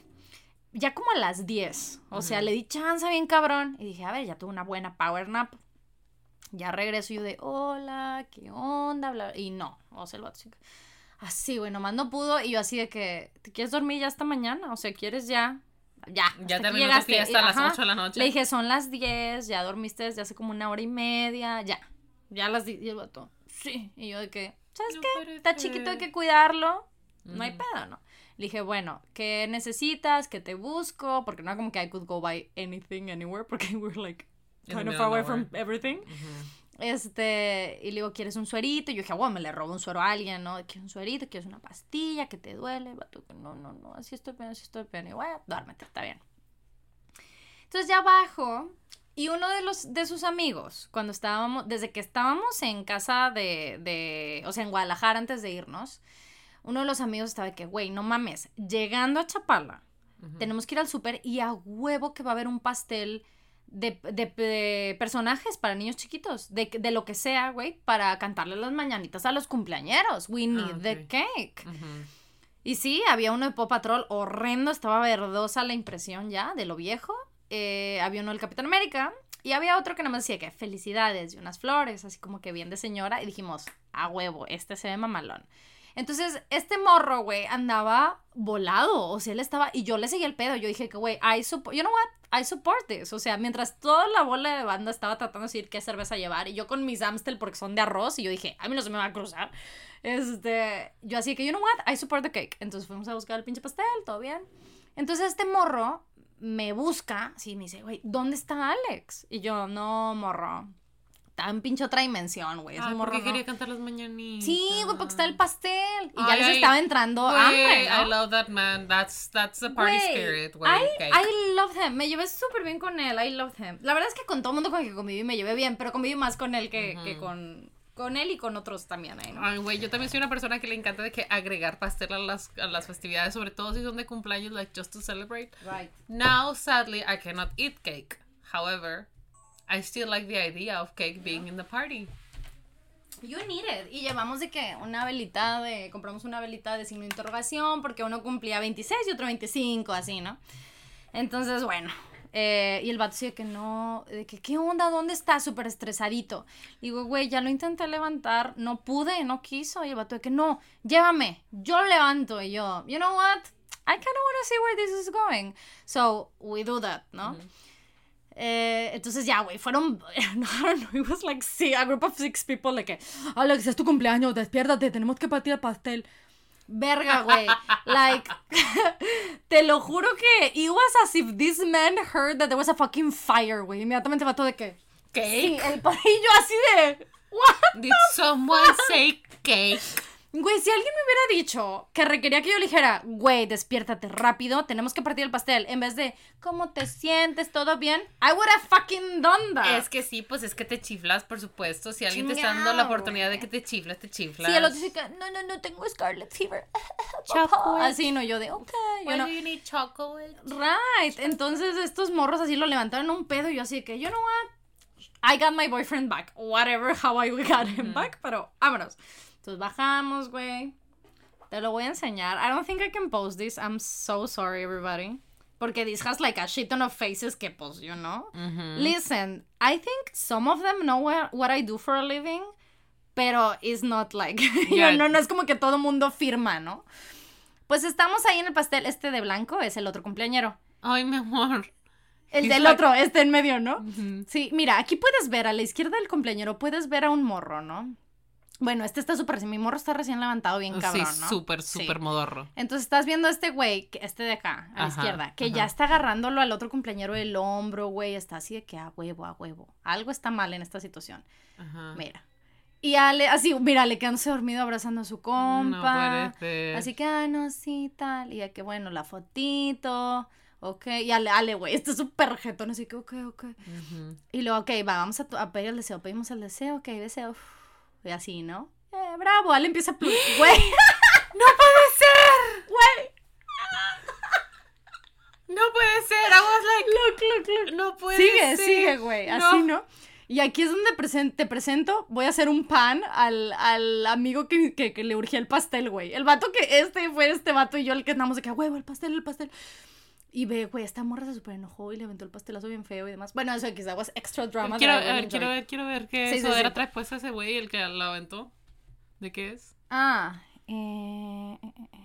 S1: Ya como a las 10. O sea, le di chance bien cabrón. Y dije, a ver, ya tuve una buena power nap. Ya regreso y yo de, hola, ¿qué onda? Bla, bla. Y no, o sea, el vato así, güey, nomás no pudo. Y yo así de que, ¿te quieres dormir ya hasta mañana? O sea, ¿quieres ya? Ya,
S2: Ya terminó tu fiesta a las
S1: ajá,
S2: 8 de la noche.
S1: Le dije, son las 10, ya dormiste desde hace como una hora y media, ya. Ya las 10. Y el vato, sí. Y yo de que, ¿sabes
S2: No
S1: qué? Está chiquito, hay que cuidarlo. No hay pedo, ¿no? Le dije, bueno, ¿qué necesitas? ¿Qué te busco? Porque no era como que I could go buy anything anywhere, porque we're like kind of far away from everything.
S2: Ujú.
S1: Este, y le digo, ¿quieres un suerito? Y yo dije, bueno, me le robo un suero a alguien, ¿no? ¿Quieres un suerito? ¿Quieres una pastilla? ¿Que te duele? No, no, no, así estoy bien, así estoy bien. Y bueno, duérmete, está bien. Entonces ya bajo y uno de los de sus amigos, cuando estábamos, desde que estábamos en casa de, de, o sea, en Guadalajara antes de irnos, uno de los amigos estaba de que, güey, no mames, llegando a Chapala, tenemos que ir al súper y a huevo que va a haber un pastel de, de- de personajes para niños chiquitos, de, de lo que sea, güey, para cantarle las mañanitas a los cumpleañeros. We need the cake. Y sí, había uno de Pop Patrol horrendo, estaba verdosa la impresión ya de lo viejo. Eh, había uno del Capitán América y había otro que nada más decía que felicidades y unas flores, así como que bien de señora. Y dijimos, a huevo, este se ve mamalón. Entonces, este morro, güey, andaba volado. O sea, él estaba. Y yo le seguí el pedo. Yo dije que, güey, I support. You know what? I support this. O sea, mientras toda la bola de banda estaba tratando de decir qué cerveza llevar. Y yo con mis Amstel porque son de arroz. Y yo dije, a mí no se me va a cruzar. Este. Yo así que, you know what? I support the cake. Entonces fuimos a buscar el pinche pastel. Todo bien. Entonces, este morro me busca. Sí, me dice, güey, ¿dónde está Alex? Y yo, no, morro. Está en pinche otra dimensión, güey. Ese
S2: Ay,
S1: morro
S2: porque
S1: no".
S2: quería cantar las mañanitas.
S1: Sí, güey, porque está el pastel. Y ya
S2: Ay,
S1: les
S2: ay,
S1: estaba entrando
S2: Güey,
S1: hambre,
S2: I
S1: ¿no?
S2: love that man. That's, that's the party
S1: Güey,
S2: spirit, güey.
S1: I,
S2: cake.
S1: I love him. Me llevé súper bien con él. I love him. La verdad es que con todo el mundo con el que conviví me llevé bien, pero conviví más con él que, que
S2: Ujú.
S1: con, con él y con otros también. ¿eh? ¿no?
S2: Ay, güey, yo también soy una persona que le encanta de que agregar pastel a las, a las festividades, sobre todo si son de cumpleaños, like just to celebrate.
S1: Right.
S2: Now, sadly, I cannot eat cake. However, I still like the idea of cake being in the party.
S1: You need it. Y llevamos de que una velita de. Compramos una velita de signo de interrogación porque uno cumplía 26 y otro 25, así, ¿no? Entonces, bueno. eh, y el vato sí de que no, de que, ¿qué onda? ¿Dónde está? Súper estresadito. Digo, güey, ya lo intenté levantar, no pude, no quiso. Y el vato de que, no, llévame, yo lo levanto. Y yo, you know what? I kind of want to see where this is going. So, we do that, ¿no?
S2: Ujú.
S1: Eh, entonces ya, güey, fueron, no, I don't know, it was like sí, a group of six people, like que, Alex, es tu cumpleaños, despiértate, tenemos que partir el pastel. Verga, güey, like, te lo juro que it was as if this man heard that there was a fucking fire, güey, inmediatamente todo de que, sí,
S2: Cake?
S1: el palillo así de, what?
S2: Did someone say cake?
S1: Güey, si alguien me hubiera dicho que requería que yo le dijera, güey, despiértate rápido, tenemos que partir el pastel, en vez de, ¿cómo te sientes? ¿Todo bien? I would have fucking done that.
S2: Es que sí, pues es que te chiflas, por supuesto. Si alguien te está dando la oportunidad de
S1: güey.
S2: que te chifles, te chiflas.
S1: Sí, el otro dice no, no, no, tengo Scarlet Fever.
S2: Chocolate.
S1: Así, no, yo de, ok, you
S2: Why
S1: know.
S2: you need chocolate?
S1: Right. Entonces, estos morros así lo levantaron un pedo y yo así que, you know what? I got my boyfriend back. Whatever, how I got him back, pero vámonos. Entonces, bajamos, güey. Te lo voy a enseñar. I don't think I can post this. I'm so sorry, everybody. Porque this has like a shit ton of faces que, pues, you know. Listen, I think some of them know what, I do for a living, pero it's not like, you
S2: Yeah.
S1: know, no es como que todo mundo firma, ¿no? Pues estamos ahí en el pastel, este de blanco es el otro cumpleañero.
S2: Ay, mi amor.
S1: El
S2: He's
S1: del
S2: like-
S1: otro, este en medio, ¿no?
S2: Ujú.
S1: Sí, mira, aquí puedes ver a la izquierda del cumpleañero, puedes ver a un morro, ¿no? Bueno, este está súper, mi morro está recién levantado, bien cabrón,
S2: sí,
S1: ¿no?
S2: súper,
S1: Sí.
S2: súper modorro.
S1: Entonces estás viendo a este güey, este de acá, a la
S2: Ajá,
S1: izquierda, que
S2: ajá.
S1: ya está agarrándolo al otro cumpleañero del hombro, güey, está así de que a huevo, a huevo. Algo está mal en esta situación.
S2: Ajá.
S1: Mira. Y Ale, así, mira, le quedándose dormido abrazando a su compa.
S2: No puede.
S1: Así que, ah, no, sí, tal. Y de que, bueno, la fotito. Ok. Y Ale, Ale, güey, está súper jetón. Así que, ok, ok. Y luego, ok, va, vamos a, a pedir el deseo. Pedimos el deseo, ok, deseo. uf, Y así, ¿no? Eh, bravo, Ale empieza a... Güey,
S2: ¡No puede ser!
S1: güey.
S2: ¡No puede ser! I was like,
S1: Look, look, look.
S2: no puede
S1: Sigue,
S2: ser.
S1: sigue, güey. Así, ¿no? Y aquí es donde presen- te presento, voy a hacer un pan al, al amigo que, que, que le urgía el pastel, güey. El vato que este fue este vato y yo el que andamos de que, "A huevo, el pastel, el pastel. Y ve, güey, esta morra se súper enojó y le aventó el pastelazo bien feo y demás. Bueno, eso quizá was extra drama.
S2: Quiero, ver, quiero ver, quiero ver qué
S1: Sí, sí,
S2: sudadera
S1: sí.
S2: trae puesta ese güey, el que la aventó. ¿De qué es?
S1: Ah, eh, eh, eh, eh.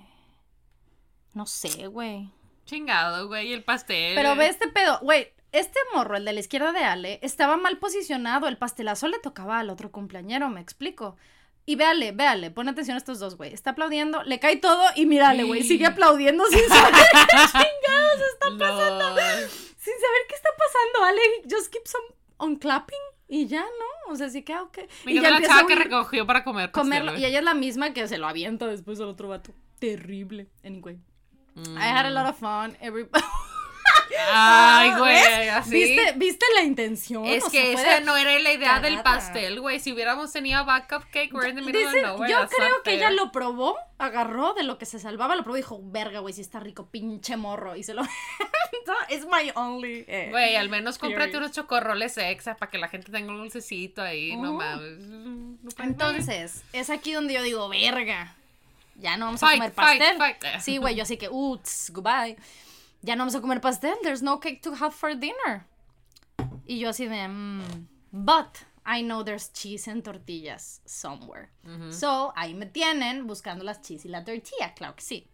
S1: No sé, güey.
S2: Chingado, güey, el pastel.
S1: Pero ve este pedo, güey, este morro, el de la izquierda de Ale, estaba mal posicionado, el pastelazo le tocaba al otro cumpleañero, me explico. Y véale, véale, pon atención a estos dos, güey. Está aplaudiendo, le cae todo y mírale, güey, sigue aplaudiendo sin saber qué chingados está pasando. Sin saber qué está pasando, Ale just keeps on, on clapping y ya, ¿no? O sea, sí que, ah, ok.
S2: Me
S1: y
S2: encanta la chava que recogió para comer
S1: comerlo. Y ella es la misma que se lo avienta después al otro vato. Terrible. Anyway.
S2: Mm.
S1: I had a lot of fun. Every...
S2: Ay, güey,
S1: ¿Ves?
S2: así.
S1: ¿Viste, ¿Viste la intención?
S2: Es
S1: O
S2: que esa no era la idea del pastel, güey. Si hubiéramos tenido backup cake, we're in the middle of nowhere.
S1: yo creo que ella lo probó, agarró de lo que se salvaba, lo probó y dijo, verga, güey, si está rico, pinche morro. Y se lo... Es my only... eh,
S2: Güey, al menos cómprate
S1: Theory.
S2: unos chocorroles extra para que la gente tenga un dulcecito ahí, no
S1: Oh.
S2: mames.
S1: Entonces, es aquí donde yo digo, verga, ya no vamos a
S2: Fight,
S1: comer
S2: fight,
S1: pastel.
S2: fight.
S1: Sí, güey, yo así que, uts, goodbye. Ya no vamos a comer pastel, there's no cake to have for dinner. Y yo así de, mm, but I know there's cheese and tortillas somewhere. So, ahí me tienen buscando las cheese y la tortilla, claro que sí.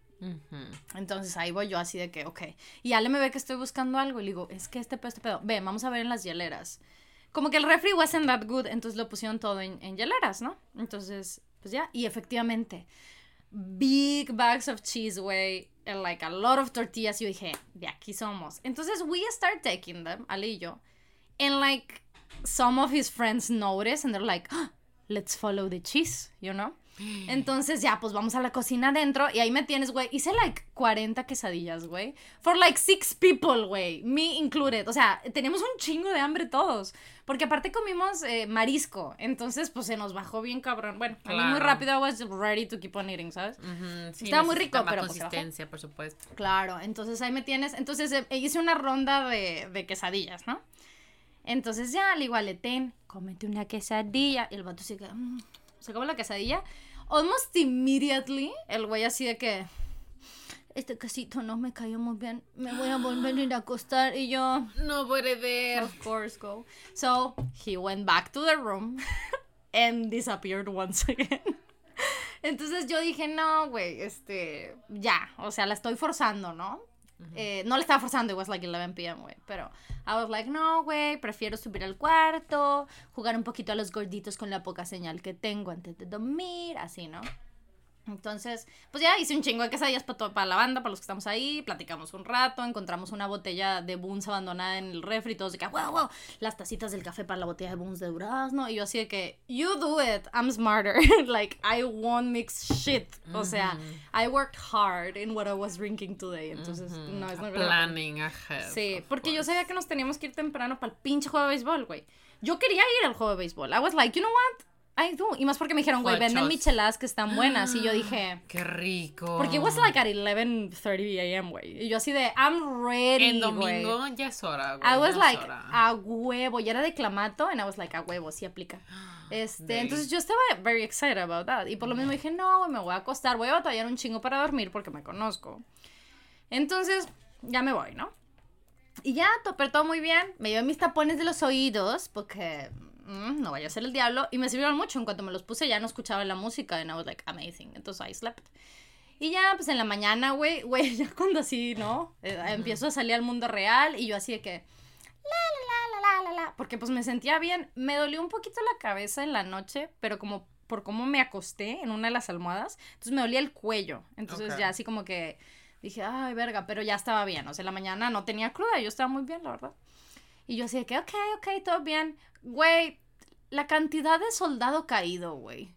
S1: Entonces ahí voy yo así de que, ok. Y Ale me ve que estoy buscando algo y le digo, es que este pedo, este pedo. Ve, vamos a ver en las hieleras. Como que el refri wasn't that good, entonces lo pusieron todo en, en hieleras, ¿no? Entonces, pues ya. Y efectivamente, big bags of cheese, güey. Like a lot of tortillas. Yo dije, de aquí somos. Entonces we start taking them, Ale y. And like, some of his friends notice and they're like, "Ah, let's follow the cheese, you know? Entonces ya, pues vamos a la cocina adentro y ahí me tienes, güey. Hice like 40 quesadillas, güey. For like six people, güey. Me included. O sea, teníamos un chingo de hambre todos. Porque aparte comimos eh, marisco. Entonces, pues se nos bajó bien cabrón. Bueno, a mí muy
S2: Claro.
S1: rápido I was ready to keep on eating, ¿sabes?
S2: Sí,
S1: Estaba muy rico,
S2: más
S1: pero pues, se bajó.
S2: consistencia, por supuesto.
S1: Claro, entonces ahí me tienes. Entonces eh, hice una ronda de, de quesadillas, ¿no? Entonces ya, al igual, ten, cómete una quesadilla. Y el vato que, mm, se acabó la quesadilla. Almost immediately, el güey así de que, este quesito no me cayó muy bien, me voy a volver a ir a acostar. Y yo,
S2: No puede ver.
S1: of course, go. So, he went back to the room and disappeared once again. Entonces yo dije, no, güey, este, ya, o sea, la estoy forzando, ¿no? Eh, no le estaba forzando, it was like 11 p.m., güey, pero I was like, no, güey, prefiero subir al cuarto, jugar un poquito a los gorditos con la poca señal que tengo antes de dormir, así, ¿no? Entonces, pues ya hice un chingo de quesadillas para, to- para la banda, para los que estamos ahí, platicamos un rato, encontramos una botella de Boons abandonada en el refri, todos de que, wow, wow, las tacitas del café para la botella de Boons de durazno, y yo así de que, you do it, I'm smarter, like, I won't mix shit, o sea, I worked hard in what I was drinking today, entonces, no, es no
S2: Planning ahead.
S1: Sí, porque yo
S2: course.
S1: sabía que nos teníamos que ir temprano para el pinche juego de béisbol, güey. Yo quería ir al juego de béisbol. I was like, you know what? I do. Y más porque me dijeron, güey, venden micheladas que están buenas. Y yo dije,
S2: Qué rico.
S1: porque it was like at 11.30 a.m., güey. Y yo así de, I'm ready,
S2: En domingo ya es hora, güey.
S1: I was
S2: ya
S1: like,
S2: hora.
S1: a huevo. Y era de clamato, and I was like, a huevo, sí aplica. Este, entonces yo estaba very excited about that. Y por lo mismo dije, no, güey, me voy a acostar. Voy a batallar un chingo para dormir porque me conozco. Entonces, ya me voy, ¿no? Y ya, pero todo muy bien. Me llevé mis tapones de los oídos porque mm, no vaya a ser el diablo. Y me sirvieron mucho. En cuanto me los puse, ya no escuchaba la música. And I was like, amazing. Entonces I slept. Y ya, pues en la mañana, güey, güey, ya cuando así, ¿no? Eh, empiezo a salir al mundo real y yo así de que, la, la, la, porque pues me sentía bien. Me dolió un poquito la cabeza en la noche, pero como por cómo me acosté en una de las almohadas, entonces me dolía el cuello. Entonces ya así como que dije, ay, verga, pero ya estaba bien. O sea, en la mañana no tenía cruda, yo estaba muy bien, la verdad. Y yo así de que, ok, ok, todo bien. Güey, la cantidad de soldado caído, güey.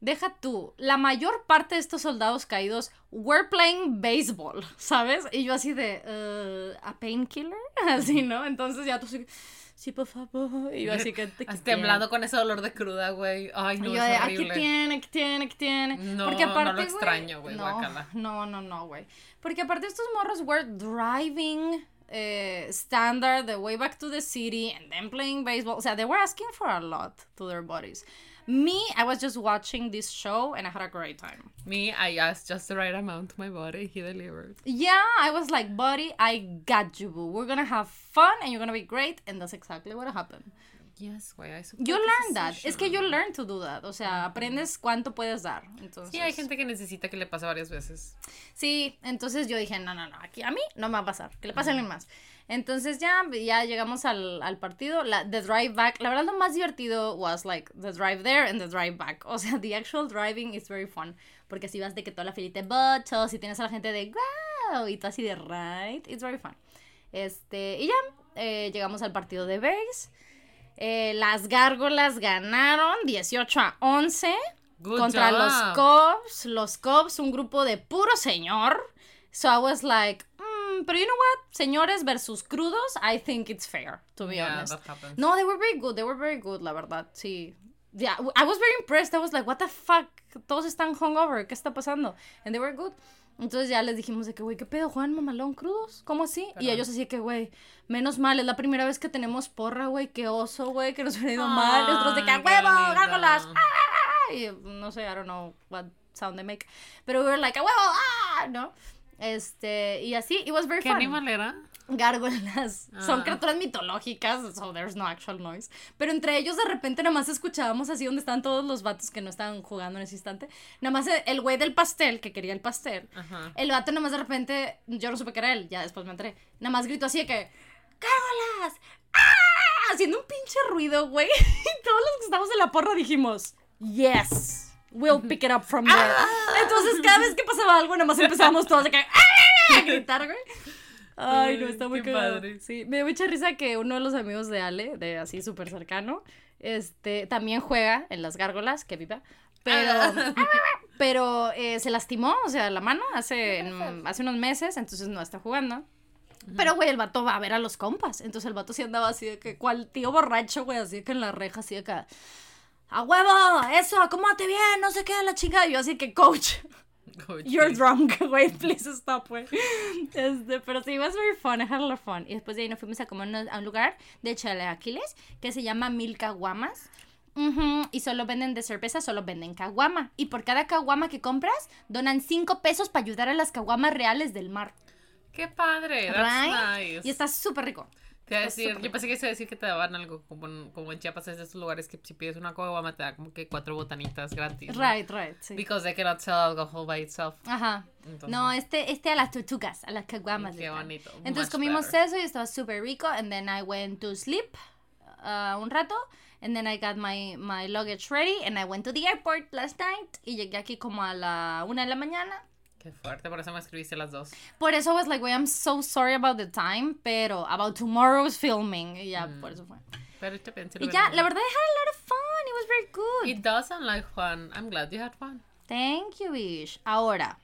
S1: Deja tú, la mayor parte de estos soldados caídos were playing baseball, ¿sabes? Y yo así de, uh, ¿a painkiller? Así, ¿no? Entonces ya tú así, sí, por favor. Y yo así que... ¿qué
S2: Así
S1: tiene?
S2: temblando con ese dolor de cruda, güey. Ay, no,
S1: Y yo
S2: es
S1: de, aquí
S2: horrible.
S1: tiene, aquí tiene, aquí tiene.
S2: No,
S1: Porque
S2: no
S1: aparte,
S2: lo extraño, güey,
S1: no, no, no, no, güey. Porque aparte estos morros were driving eh, standard the way back to the city and then playing baseball. O sea, they were asking for a lot to their bodies. Me, I was just watching this show and I had a great time.
S2: Me, I asked just the right amount to my body. He delivered.
S1: Yeah, I was like, buddy, I got you, boo. We're gonna have fun and you're gonna be great. And that's exactly what happened.
S2: Yes, güey.
S1: You learn that. Es que you learn to do that. O sea, aprendes cuánto puedes dar. Entonces,
S2: Sí, hay gente que necesita que le pase varias veces.
S1: Sí, entonces yo dije, no, no, no, aquí a mí no me va a pasar, que le pase a alguien más. Entonces ya, ya llegamos al, al partido, la, the drive back, la verdad lo más divertido was like the drive there and the drive back, o sea, the actual driving is very fun, porque así vas de que toda la filita de bochos y tienes a la gente de wow, y tú así de right, it's very fun. Este, y ya, eh, llegamos al partido de base, eh, las gárgolas ganaron 18 a 11
S2: Good
S1: contra
S2: job.
S1: los Cubs. Los Cubs, un grupo de puro señor. So I was like, mm, pero you know what? Señores versus crudos, I think it's fair, to be
S2: Yeah,
S1: honest.
S2: that.
S1: No, they were very good. They were very good, la verdad. Sí. Yeah, I was very impressed. I was like, what the fuck? Todos están hungover. ¿Qué está pasando? And they were good. Entonces ya les dijimos de que, güey, ¿qué pedo? ¿Juegan mamalón crudos? ¿Cómo así? Y ellos así que, güey, menos mal, es la primera vez que tenemos porra, güey, qué oso, güey, que nos hubiera ido mal. Y nosotros de que, ¡a
S2: Ay, qué
S1: huevo, gárgolas! ¡Ah! Y no sé, I don't know what sound they make. Pero we were like, ¡a huevo! ¡ah! ¿No? Este, y así, it was very
S2: ¿Qué
S1: fun.
S2: animal era?
S1: Gárgolas. Son
S2: Ah.
S1: criaturas mitológicas, so there's no actual noise. Pero entre ellos de repente nada más escuchábamos así donde están todos los vatos que no estaban jugando en ese instante. Nada más el- güey del pastel, que quería el pastel.
S2: Ajá.
S1: El vato nada más de repente, yo no supe que era él, ya después me enteré. Nada más gritó así de que, ¡Gárgolas! ¡Ah! Haciendo un pinche ruido, güey. Y todos los que estábamos en la porra dijimos, Yes. We'll pick it up from there. Entonces, cada vez que pasaba algo, nada más empezábamos todos de que ¡Ah! a gritar, güey. Ay, no, está muy
S2: qué
S1: cagado.
S2: padre.
S1: Sí, me dio mucha risa que uno de los amigos de Ale, de así súper cercano, este, también juega en las gárgolas, que viva, pero, pero eh, se lastimó, o sea, la mano hace, en- hace unos meses, entonces no está jugando. Pero, güey, el vato va a ver a los compas. Entonces el vato sí andaba así de que, cual tío borracho, güey, así de que en la reja, así de que, ¡a huevo! ¡Eso! ¡Acomódate bien! No sé qué, la chica. Y yo así que, coach,
S2: Coach,
S1: You're drunk, güey, please stop, güey. Este, pero sí, it was very fun, I had a lot of fun. Y después de ahí nos fuimos a comer a un lugar de Chaleaquiles que se llama Mil Caguamas. Ujú, Y solo venden de cerveza, solo venden caguama. Y por cada caguama que compras, donan 5 pesos para ayudar a las caguamas reales del mar.
S2: Qué padre. That's
S1: Right?
S2: nice.
S1: Y está súper rico.
S2: Te iba a decir, yo pensé que se iba a decir que te daban algo como en, como en Chiapas, es de esos lugares que si pides una caguama te da como que cuatro botanitas gratis. ¿no?
S1: Right, right, sí.
S2: Because they cannot sell alcohol by itself.
S1: Ajá.
S2: Entonces-
S1: No, este, este a las tortugas, a las caguamas.
S2: Qué bonito,
S1: Entonces
S2: much
S1: comimos
S2: better.
S1: eso y estaba súper rico. And then I went to sleep uh, un rato. And then I got my, my luggage ready. And I went to the airport last night. Y llegué aquí como a la una de la mañana.
S2: Qué fuerte, por eso me escribiste las dos.
S1: Por eso was like, wait, I'm so sorry about the time. Pero about tomorrow's filming. Y ya, por eso fue.
S2: Pero te pensé
S1: Y ya, la verdad, I had a lot of fun. It was very good.
S2: It does sound like fun. I'm glad you had fun.
S1: Thank you, Ish. Ahora,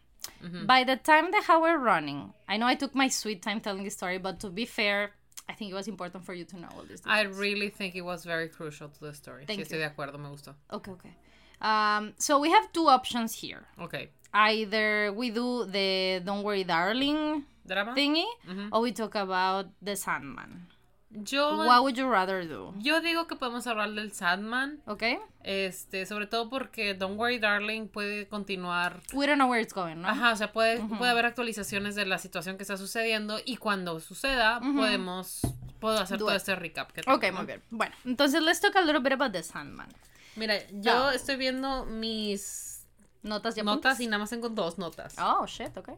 S1: by the time the how we're running, I know I took my sweet time telling this story, but to be fair, I think it was important for you to know all this.
S2: I really think it was very crucial to the story.
S1: Thank
S2: sí, estoy
S1: you.
S2: de acuerdo, me gustó.
S1: Okay, okay. Um, so we have two options here.
S2: Ok.
S1: Either we do the Don't Worry Darling
S2: ¿Drama?
S1: thingy, or we talk about the Sandman.
S2: Yo,
S1: What would you rather do?
S2: yo digo que podemos hablar del Sandman.
S1: Okay?
S2: Este, sobre todo porque Don't Worry Darling puede continuar.
S1: We don't know where it's going, ¿no?
S2: Ajá, o sea, puede, puede haber actualizaciones de la situación que está sucediendo y cuando suceda podemos puedo hacer
S1: Do
S2: todo
S1: it.
S2: este recap que tengo,
S1: Okay,
S2: ¿no?
S1: muy bien. Bueno, entonces let's talk a little bit about the Sandman.
S2: Mira, yo
S1: No.
S2: estoy viendo mis
S1: Notas ya
S2: notas y nada más tengo dos notas.
S1: Oh, shit, okay.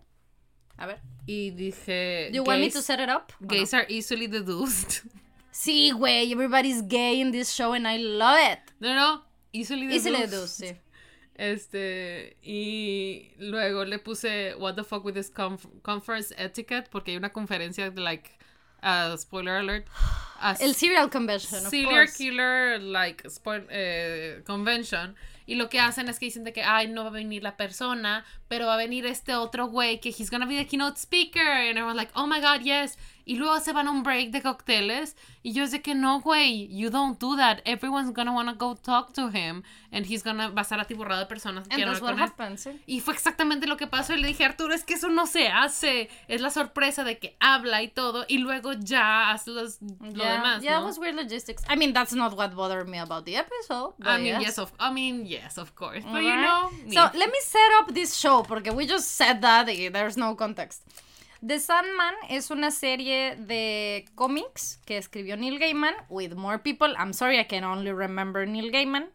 S1: A ver.
S2: Y dije
S1: Do you want me
S2: gays-
S1: to set it up? o no?
S2: Gays are easily deduced.
S1: Sí, güey, everybody's gay in this show and I love it.
S2: No, no, easily
S1: Easily
S2: deduced.
S1: deduced, sí.
S2: Este, y luego le puse What the fuck with this conf- conference etiquette porque hay una conferencia de like uh, spoiler alert.
S1: El serial convention, of
S2: serial
S1: course.
S2: killer like spoil- eh, convention y lo que hacen es que dicen de que ay no va a venir la persona pero va a venir este otro güey que he's gonna be the keynote speaker. And everyone's like oh my god yes y luego se van a un break de cócteles y yo de que no güey you don't do that everyone's gonna wanna go talk to him and he's gonna va a estar atiborrado de personas que hablar
S1: what happens, sí.
S2: Y fue exactamente lo que pasó. Y le dije, Arturo, es que eso no se hace. Es la sorpresa de que habla y todo. Y luego ya hace los- lo
S1: Yeah,
S2: demás.
S1: yeah,
S2: ¿no?
S1: it was weird logistics. I mean, that's not what bothered me about the episode.
S2: I mean,
S1: yes.
S2: yes, of, I mean, yes, of course. But you
S1: Alright.
S2: know, me.
S1: So let me set up this show porque we just said that there's no context. The Sandman es una serie de cómics que escribió Neil Gaiman with more people. I'm sorry, I can only remember Neil Gaiman.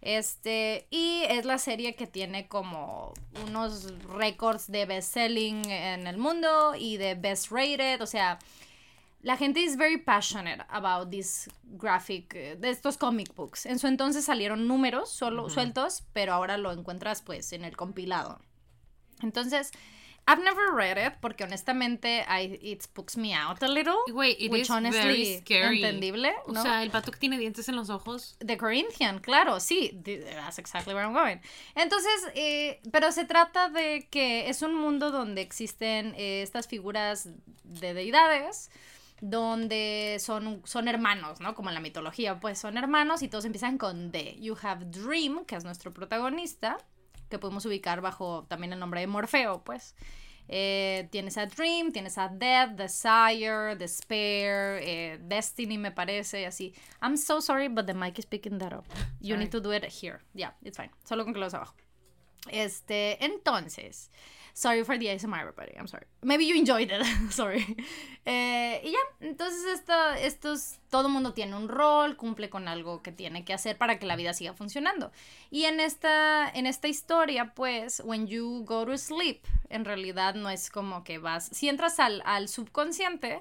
S1: Este, y es la serie que tiene como unos récords de best-selling en el mundo y de best rated, o sea, la gente is very passionate about this graphic, de estos comic books. En su entonces salieron números solo sueltos, pero ahora lo encuentras pues en el compilado. Entonces, I've never read it porque honestamente I, it spooks me out a little.
S2: Wait, it
S1: which
S2: is
S1: honestly,
S2: very scary.
S1: entendible,
S2: O sea, el pato que tiene dientes en los ojos.
S1: The Corinthian, claro, sí, th- that's exactly where I'm going. Entonces, eh, pero se trata de que es un mundo donde existen eh, estas figuras de deidades, donde son, son hermanos, ¿no? Como en la mitología, pues son hermanos y todos empiezan con D. You have Dream, que es nuestro protagonista, que podemos ubicar bajo también el nombre de Morfeo, pues. Eh, tienes a Dream, tienes a Death, Desire, Despair, eh, Destiny me parece, así. I'm so sorry, but the mic is picking that up. You
S2: Sorry.
S1: need to do it here. Yeah, it's fine. Solo con que los abajo. Este, entonces, sorry for the ASMR, everybody. I'm sorry. Maybe you enjoyed it. sorry. Eh, y ya, entonces esto, estos, todo mundo tiene un rol, cumple con algo que tiene que hacer para que la vida siga funcionando. Y en esta, en esta historia, pues, when you go to sleep, en realidad no es como que vas, si entras al, al subconsciente,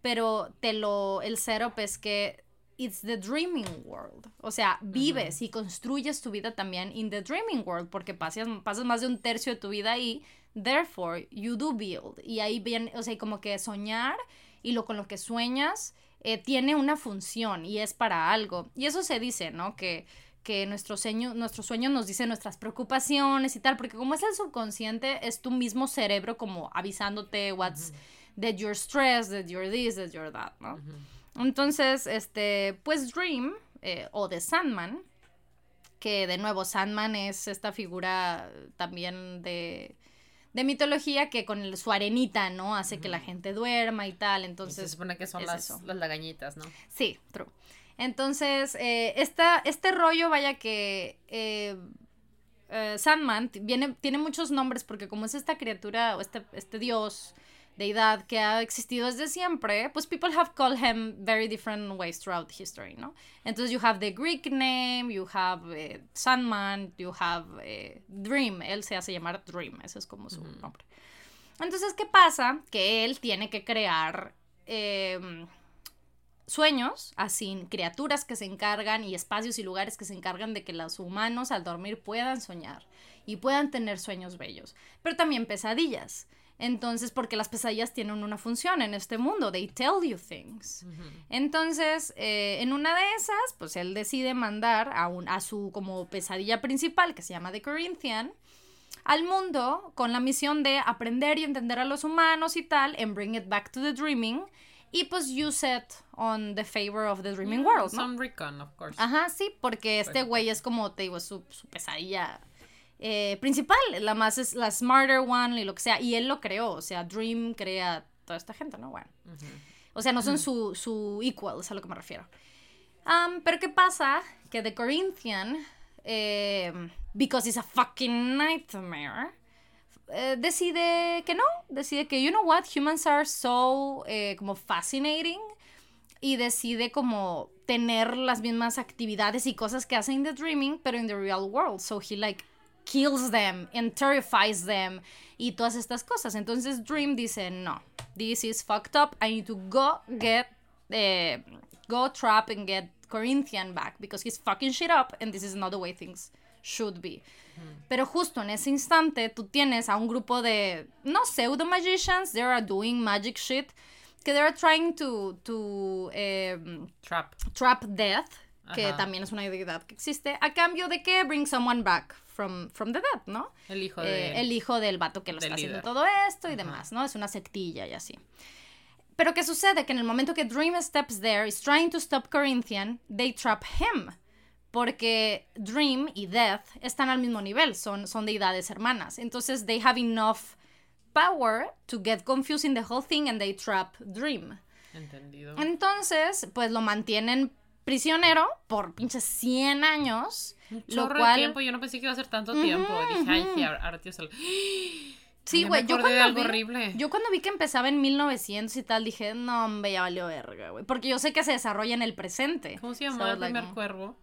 S1: pero te lo, el setup es que it's the dreaming world. O sea, vives y construyes tu vida también in the dreaming world porque pasas, pasas más de un tercio de tu vida ahí. Therefore, you do build. Y ahí viene, o sea, como que soñar y lo con lo que sueñas eh, tiene una función y es para algo. Y eso se dice, ¿no? Que, que nuestro, sueño, nuestro sueño nos dice nuestras preocupaciones y tal, porque como es el subconsciente, es tu mismo cerebro como avisándote what's, that you're stressed, that you're this, that you're that, ¿no? Entonces, este, pues Dream, eh, o The Sandman, que de nuevo Sandman es esta figura también de, de mitología que con el- su arenita, ¿no? Hace que la gente duerma y tal,
S2: Y se
S1: entonces...
S2: supone que son
S1: es
S2: las, las lagañitas, ¿no?
S1: Sí, true. Entonces, eh, esta, este rollo, vaya que eh, eh, Sandman viene, tiene muchos nombres porque como es esta criatura o este, este dios, deidad que ha existido desde siempre, pues people have called him very different ways throughout history, ¿no? Entonces you have the Greek name, you have eh, Sandman, you have eh, Dream, él se hace llamar Dream, ese es como su nombre. Entonces, ¿qué pasa? Que él tiene que crear... em, sueños, así criaturas que se encargan y espacios y lugares que se encargan de que los humanos al dormir puedan soñar y puedan tener sueños bellos, pero también pesadillas. Entonces, porque las pesadillas tienen una función en este mundo, they tell you things. Entonces, eh, en una de esas, pues él decide mandar a, un, a su como pesadilla principal, que se llama The Corinthian, al mundo con la misión de aprender y entender a los humanos y tal, and bring it back to the dreaming, y pues use it on the favor of the dreaming world, ¿no?
S2: Some recon, of course.
S1: Ajá, sí, porque este güey es como, te digo, su, su pesadilla eh, principal, la más es la smarter one y lo que sea, y él lo creó, o sea, Dream crea toda esta gente, ¿no? Bueno. O sea, no son su, su equal, es a lo que me refiero. Um, pero ¿qué pasa? Que The Corinthian, eh, because it's a fucking nightmare, eh, decide que no, decide que, you know what, humans are so eh, como fascinating y decide como tener las mismas actividades y cosas que hace en The Dreaming, pero en the real world. So he like kills them and terrifies them y todas estas cosas. Entonces Dream dice, no, this is fucked up, I need to go get, eh, go trap and get Corinthian back because he's fucking shit up and this is not the way things should be. Pero justo en ese instante tú tienes a un grupo de, no pseudo magicians, they are doing magic shit, que they are trying to, to em,
S2: Trap.
S1: trap death, que
S2: Ajá.
S1: también es una deidad que existe, a cambio de que bring someone back from, from the dead, ¿no?
S2: El hijo
S1: Eh, el hijo del vato que lo está haciendo todo esto y demás, ¿no? Es una sectilla y así. Pero ¿qué sucede? Que en el momento que Dream steps there, is trying to stop Corinthian, they trap him. Porque Dream y Death están al mismo nivel, son, son deidades hermanas. Entonces, they have enough power to get confused in the whole thing and they trap Dream.
S2: Entendido.
S1: Entonces, pues lo mantienen prisionero por pinches 100 años.
S2: Un
S1: Lo cual...
S2: de tiempo. Yo no pensé que iba a ser tanto tiempo. Dije, ay, sí, ahora ahora tío sal-
S1: Sí, güey, yo
S2: de
S1: cuando
S2: algo
S1: vi,
S2: horrible.
S1: yo cuando vi que empezaba en 1900 y tal, dije, no, hombre, ya valió verga, güey. Porque yo sé que se desarrolla en el presente.
S2: ¿Cómo se llamaba el
S1: like,
S2: primer
S1: mm.
S2: cuervo?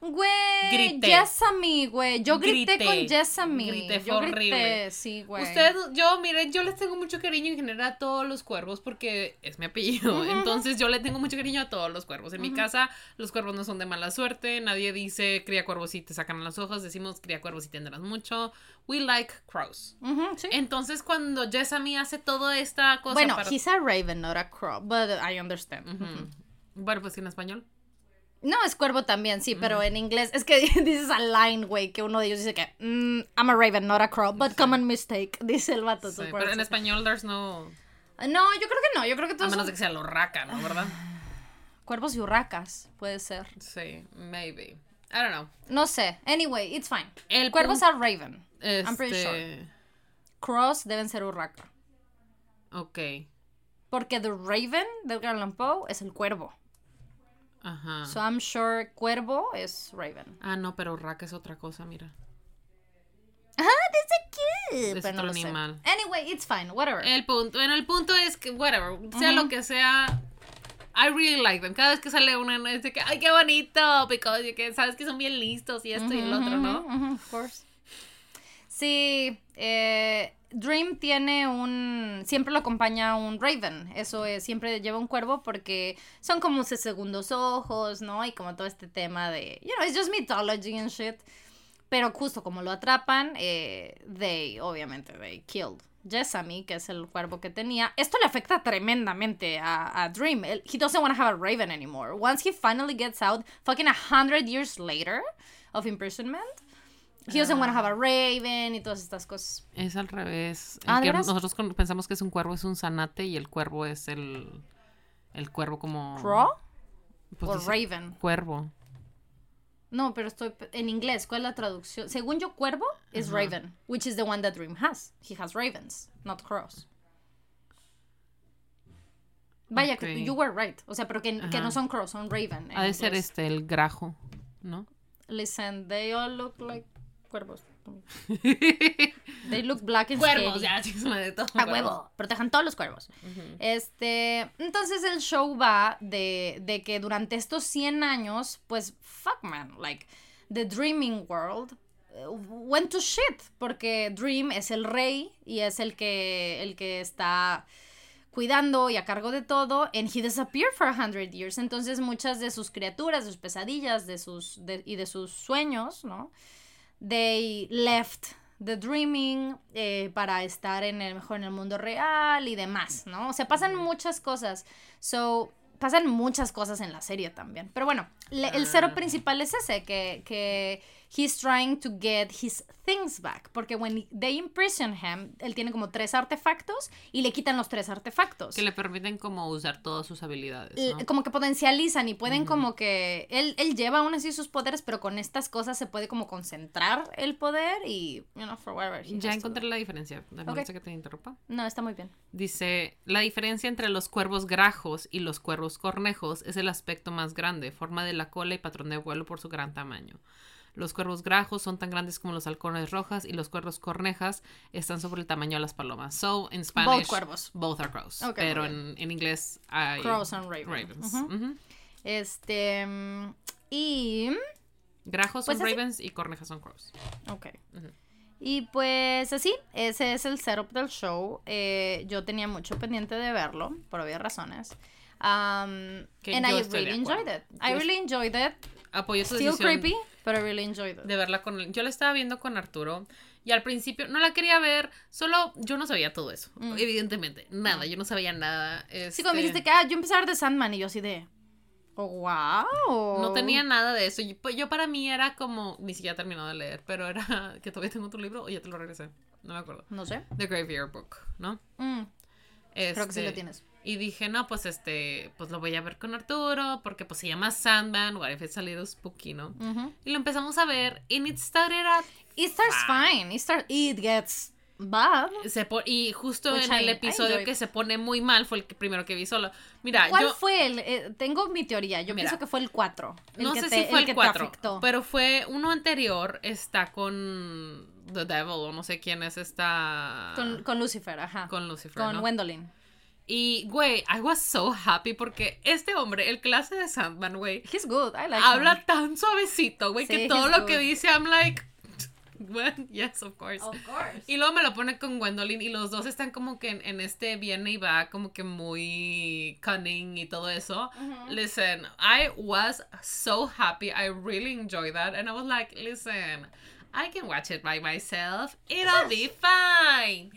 S1: Güey. Jessamy, güey. Yo grité,
S2: Grité.
S1: con Jessamy.
S2: Grité, fue
S1: yo
S2: horrible.
S1: grité, sí, güey.
S2: Usted, yo, miren, yo les tengo mucho cariño en general a todos los cuervos porque es mi apellido. Entonces yo le tengo mucho cariño a todos los cuervos. En mi casa, los cuervos no son de mala suerte. Nadie dice cría cuervos y te sacan las hojas. Decimos cría cuervos y tendrás mucho. We like crows.
S1: Sí.
S2: Entonces cuando Jessamy hace toda esta cosa
S1: Bueno,
S2: para...
S1: he's a raven, not a crow, but I understand.
S2: Bueno, pues en español.
S1: No, es cuervo también, sí, pero en inglés es que dices a line, güey, que uno de ellos dice que mm, I'm a raven, not a crow, but common mistake, dice el vato.
S2: Sí, pero en español there's no...
S1: No, yo creo que no, yo creo que
S2: A
S1: todos
S2: menos
S1: son
S2: de que sea lo raca, ¿no? ¿Verdad?
S1: cuervos y urracas, puede ser.
S2: Sí, maybe. I don't know.
S1: No sé. Anyway, it's fine.
S2: El
S1: Cuervos are raven. I'm pretty
S2: Este,
S1: sure. Crows deben ser urraca.
S2: Ok.
S1: Porque the raven de Edgar Allan Poe es el cuervo.
S2: Ajá.
S1: So I'm sure cuervo es raven.
S2: Ah, no, pero raca es otra cosa, mira.
S1: Ah, dice cute.
S2: Es
S1: pero no
S2: otro
S1: sé.
S2: animal.
S1: Anyway, it's fine. Whatever.
S2: El punto, bueno, el punto es que, whatever, sea lo que sea, I really like them. Cada vez que sale una, es de que, ay, qué bonito, because que sabes que son bien listos y esto y el otro, ¿no?
S1: Of course. Sí, eh, Dream tiene un. Siempre lo acompaña un Raven. Eso es, siempre lleva un cuervo porque son como sus segundos ojos, ¿no? Y como todo este tema de. You know, it's just mythology and shit. Pero justo como lo atrapan, eh, they, obviamente, they killed Jessamy, que es el cuervo que tenía. Esto le afecta tremendamente a, a Dream. He doesn't want to have a Raven anymore. Once he finally gets out, fucking a hundred years later of imprisonment, he doesn't want to have a Raven y todas estas cosas.
S2: Es al revés. El
S1: Ah, ¿de
S2: que nosotros pensamos que es un cuervo es un zanate y el cuervo es el, el cuervo como...
S1: ¿Crow
S2: pues
S1: o Raven?
S2: Cuervo.
S1: No, pero estoy en inglés. ¿Cuál es la traducción? Según yo, cuervo es Raven, which is the one that Dream has. He has ravens, not crows. Vaya, que
S2: Ok.
S1: you were right. O sea, pero que, que no son crows, son raven. en
S2: Ha de ser este, el grajo, ¿no?
S1: Listen, they all look like cuervos. They look black and
S2: Cuervos, ya, de todo.
S1: A huevo, protejan todos los cuervos. Este, entonces el show va de, de que durante estos 100 años, pues, fuck man, like, the dreaming world uh, went to shit, porque Dream es el rey y es el que, el que está cuidando y a cargo de todo, and he disappeared for a hundred years. Entonces muchas de sus criaturas, de sus pesadillas, de sus, de- y de sus sueños, ¿no? They left the dreaming eh, para estar en el mejor en el mundo real y demás, ¿no? O sea, pasan muchas cosas. So, pasan muchas cosas en la serie también. Pero bueno, le- el cero principal es ese, que, que he's trying to get his things back. Porque when they imprison him, él tiene como tres artefactos y le quitan los tres artefactos.
S2: Que le permiten como usar todas sus habilidades.
S1: Como que potencializan y pueden como que... Él, él lleva aún así sus poderes, pero con estas cosas se puede como concentrar el poder y, you know, for whatever.
S2: Ya encontré la diferencia. Me que te interrumpa.
S1: No, está muy bien.
S2: Dice, la diferencia entre los cuervos grajos y los cuervos cornejos es el aspecto más grande, forma de la cola y patrón de vuelo por su gran tamaño. Los cuervos grajos son tan grandes como los halcones rojas y los cuervos cornejas están sobre el tamaño de las palomas. So, in Spanish,
S1: Both cuervos.
S2: both are crows.
S1: Ok,
S2: pero en, en inglés hay
S1: Crows and raven.
S2: ravens.
S1: Este... mm, Y...
S2: Grajos
S1: Pues
S2: son
S1: así.
S2: ravens y cornejas son crows.
S1: Ok. Y pues así, ese es el setup del show. Eh, yo tenía mucho pendiente de verlo, por obvias razones. Um, and I really enjoyed it. I really enjoyed it.
S2: Apoyo
S1: Still
S2: decisión
S1: creepy, but I really enjoyed it.
S2: de verla con él. Yo la estaba viendo con Arturo y al principio no la quería ver, solo yo no sabía todo eso, evidentemente, nada, yo no sabía nada.
S1: Mm. Sí, cuando me
S2: este,
S1: dijiste que ah, yo empecé a ver de Sandman y yo así de. Oh, wow.
S2: No tenía nada de eso. Yo, pues, yo para mí era como, ni siquiera terminado de leer, pero era que todavía tengo tu libro o ya te lo regresé. No me acuerdo.
S1: No sé.
S2: The Graveyard Book, ¿no?
S1: Mm, creo que sí
S2: Este,
S1: lo tienes.
S2: Y dije, no, pues este, pues lo voy a ver con Arturo, porque pues se llama Sandman, what if it's a little spooky, ¿no? Y lo empezamos a ver, and it started at
S1: It starts fine. It, start, it gets bad.
S2: se y justo
S1: Which
S2: en el
S1: I-
S2: episodio que se pone muy mal fue el que- primero que vi solo. Mira,
S1: ¿Cuál
S2: yo
S1: fue el? eh, tengo mi teoría. Yo
S2: Mira.
S1: pienso que fue el 4. El
S2: no
S1: que
S2: sé
S1: te-
S2: si fue
S1: el que
S2: el
S1: te
S2: 4,
S1: afectó.
S2: pero fue uno anterior, está con The Devil, o no sé quién es esta...
S1: Con, con Lucifer, ajá.
S2: con Lucifer,
S1: Con
S2: ¿no?
S1: Gwendolyn.
S2: Y, güey, I was so happy porque este hombre, el clase de Sandman, güey,
S1: He's good. I like
S2: habla
S1: him.
S2: tan suavecito, güey,
S1: Sí,
S2: que todo lo que
S1: good.
S2: dice, I'm like, well, yes, of course.
S1: Of course.
S2: Y luego me lo pone con Gwendolyn y los dos están como que en, en este viene y va como que muy cunning y todo eso. Listen, I was so happy. I really enjoyed that. And I was like, listen, I can watch it by myself. It'll be fine.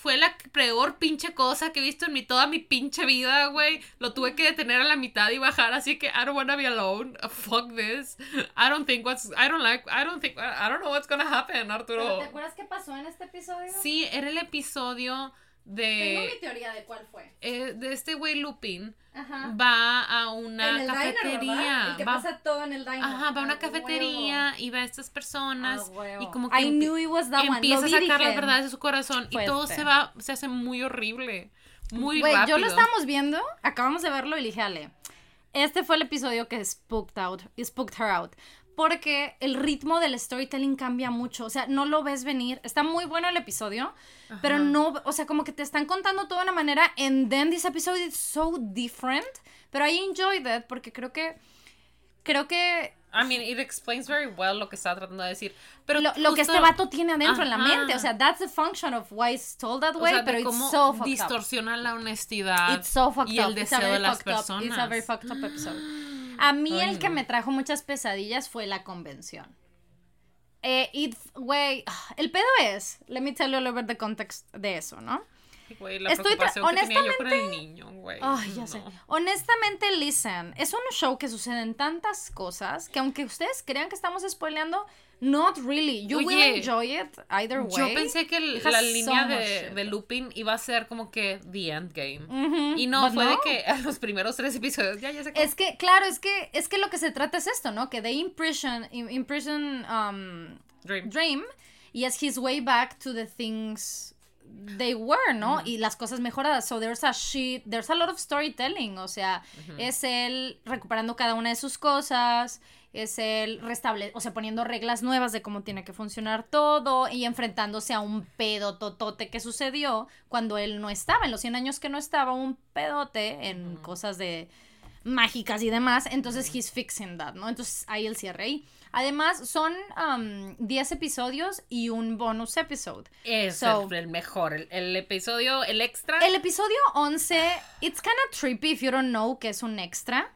S2: Fue la peor pinche cosa que he visto en mi, toda mi pinche vida, güey. Lo tuve que detener a la mitad y bajar, así que I don't wanna be alone. Fuck this. I don't think what's, I don't like, I don't think, I don't know what's gonna happen, Arturo.
S1: ¿Te acuerdas qué pasó en este episodio?
S2: Sí, era el episodio
S1: Tengo mi
S2: de,
S1: teoría de cuál fue.
S2: eh, de este güey Lupin.
S1: Ajá.
S2: Va a una
S1: en el diner,
S2: cafetería.
S1: ¿verdad? El que
S2: va,
S1: pasa todo en el diner.
S2: ajá, va a una
S1: Ah,
S2: cafetería y ve a estas personas.
S1: Ah,
S2: y como que
S1: I knew it was that
S2: empieza a sacar las verdades de su corazón. Y todo se va, se hace muy horrible. Muy
S1: Güey,
S2: rápido.
S1: yo lo estábamos viendo, acabamos de verlo y dije, Ale, este fue el episodio que spooked out, spooked her out. Porque el ritmo del storytelling cambia mucho. O sea, no lo ves venir. Está muy bueno el episodio, pero no, o sea, como que te están contando toda una manera. And then this episode is so different. Pero I enjoyed it porque creo que. Creo que
S2: I mean, it explains very well lo que estaba tratando de decir. Pero
S1: lo, lo que este vato tiene adentro en la mente. O sea, that's the function of why it's told that
S2: o
S1: way,
S2: sea,
S1: pero it's so fucked up.
S2: distorsiona la honestidad
S1: It's so fucked
S2: y el
S1: up.
S2: Deseo de las
S1: up.
S2: personas.
S1: It's a very fucked up episode. A mí
S2: Ay,
S1: el que me trajo muchas pesadillas fue la convención. Eh, it, güey, el pedo es, let me tell you a little bit the context de eso, ¿no?
S2: Güey, la
S1: Estoy
S2: preocupación que tenía yo el
S1: honestamente-
S2: niño, güey.
S1: Ay, ya
S2: no.
S1: sé. Honestamente, listen, es un show que suceden tantas cosas que aunque ustedes crean que estamos spoileando, not really. You will enjoy it either way.
S2: Yo pensé que el- la línea de, de Lupin iba a ser como que The Endgame.
S1: Ujú,
S2: Y no, fue de que a los primeros tres episodios ya, ya se
S1: Es que, claro, es que, es que lo que se trata es esto, ¿no? Que they imprison, im- imprison um,
S2: Dream.
S1: Dream y es his way back to the things they were, ¿no? Y las cosas mejoradas. So there's a shit, there's a lot of storytelling, o sea, es él recuperando cada una de sus cosas, es él restable, o sea, poniendo reglas nuevas de cómo tiene que funcionar todo y enfrentándose a un pedo totote que sucedió cuando él no estaba, en los 100 años que no estaba, un pedote en cosas de mágicas y demás, entonces he's fixing that, ¿no? Entonces ahí el cierre ahí. Además, son um, 10 episodios y un bonus episode.
S2: Es
S1: So-
S2: el, mejor. El, el episodio, el extra.
S1: El episodio 11, it's kind of trippy if you don't know que es un extra.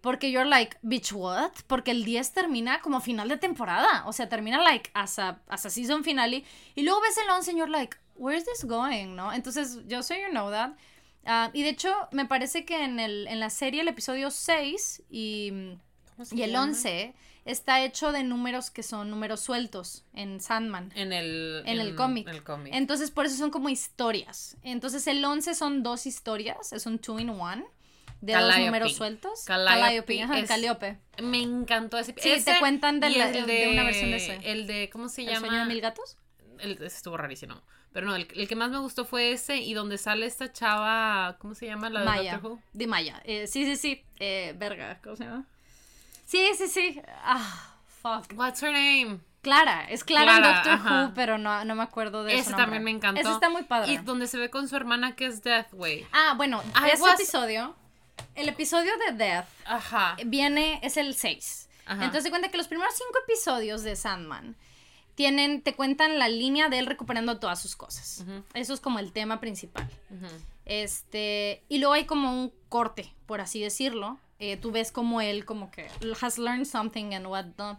S1: Porque you're like, bitch, what? Porque el 10 termina como final de temporada. O sea, termina like as a, as a season finale. Y luego ves el 11 y you're like, where's this going? ¿No? Entonces, yo so you know that. Ah, y de hecho, me parece que en, el, en la serie el episodio 6 y,
S2: ¿Cómo se
S1: y el
S2: llama?
S1: 11 está hecho de números que son números sueltos en Sandman.
S2: En el,
S1: En el cómic.
S2: en el cómic.
S1: Entonces, por eso son como historias. Entonces, el 11 son dos historias, es un two in one, de dos
S2: Calliope.
S1: números sueltos.
S2: Calliope
S1: Calliope, ajá,
S2: es-
S1: Calliope.
S2: Me encantó ese
S1: Sí, te cuentan de la-
S2: el
S1: de una versión de ese.
S2: El de, ¿cómo se
S1: ¿El
S2: llama?
S1: sueño de mil gatos?
S2: El, ese estuvo rarísimo. Pero no, el, el que más me gustó fue ese y donde sale esta chava, ¿cómo se llama? La de
S1: Maya. De Maya. Eh, sí, sí, sí. Eh, verga, ¿cómo se llama? Sí, sí, sí. Ah, fuck.
S2: What's her name?
S1: Clara, es Clara, en Doctor
S2: ajá.
S1: Who, pero no, no me acuerdo de
S2: Ese
S1: su nombre.
S2: también me encantó.
S1: Ese está muy padre.
S2: Y donde se ve con su hermana que es Death, güey.
S1: Ah, bueno,
S2: I
S1: ese
S2: was-
S1: episodio, el episodio de Death,
S2: Ajá.
S1: viene, es el 6.
S2: Ajá.
S1: Entonces se cuenta que los primeros cinco episodios de Sandman tienen, te cuentan la línea de él recuperando todas sus cosas. Eso es como el tema principal. Este, y luego hay como un corte, por así decirlo. Eh, tú ves como él como que has learned something and what not.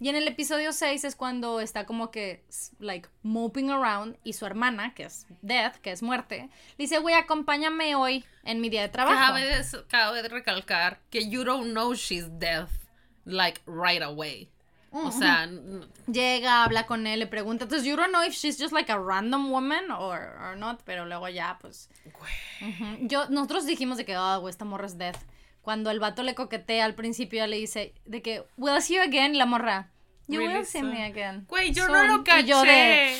S1: Y en el episodio 6 es cuando está como que, like, moping around y su hermana, que es Death, que es muerte, le dice, güey, acompáñame hoy en mi día de trabajo.
S2: Cabe de, cabe recalcar que you don't know she's deaf, like, right away. O sea,
S1: Llega, habla con él, le pregunta. Entonces, you don't know if she's just like a random woman or, or not, pero luego ya, pues. Ujú. Yo, nosotros dijimos de que, ah, güey, esta morra es death. Cuando el vato le coquetea al principio, ya le dice de que, will I see you again? La morra, you
S2: Really
S1: will see me again.
S2: Güey, yo no lo
S1: Y
S2: caché.
S1: yo de,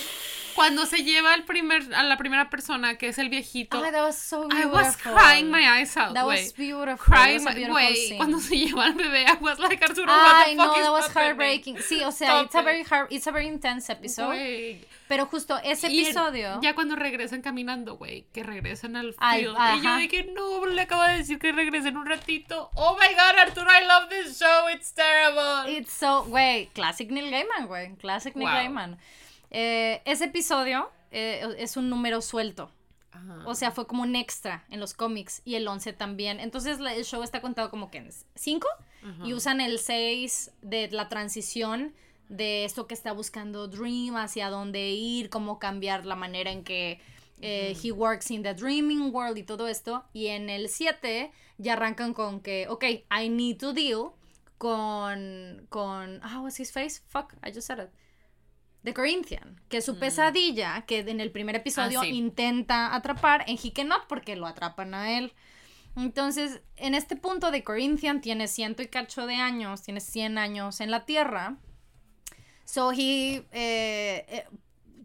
S2: Cuando se lleva al primer, a la primera persona, que es el viejito.
S1: Ay, that was so
S2: I was crying my eyes out,
S1: That
S2: güey.
S1: was beautiful.
S2: Crying
S1: was beautiful
S2: güey.
S1: scene.
S2: Cuando se lleva al bebé, I was like, Arturo,
S1: Ay,
S2: what the
S1: no,
S2: fuck is
S1: that was
S2: happening?
S1: heartbreaking. Sí, o sea,
S2: Stop
S1: it's a very hard, it's a very intense episode.
S2: Güey.
S1: Pero justo ese
S2: Y
S1: episodio.
S2: Ya cuando regresan caminando, güey, que regresan al field. y yo de que no, le acabo de decir que regresen un ratito. Oh my god, Arturo, I love this show, it's terrible.
S1: It's so, güey, classic Neil Gaiman, güey, classic Neil
S2: Wow.
S1: Gaiman. Eh, ese episodio eh, es un número suelto,
S2: Ajá.
S1: o sea, fue como un extra en los cómics y el 11 también. Entonces la- el show está contado como que en 5 y usan el 6 de la transición de esto que está buscando Dream, hacia dónde ir, cómo cambiar la manera en que eh, he works in the dreaming world y todo esto. Y en el 7 ya arrancan con que, ok, I need to deal con, con, ah, what's his face? Fuck, I just said it. The Corinthian, que es su pesadilla, que en el primer episodio
S2: Mm. Ah, sí.
S1: intenta atrapar en He Cannot porque lo atrapan a él. Entonces, en este punto de Corinthian tiene ciento y cacho de años, tiene 100 años en la Tierra. So he eh, eh,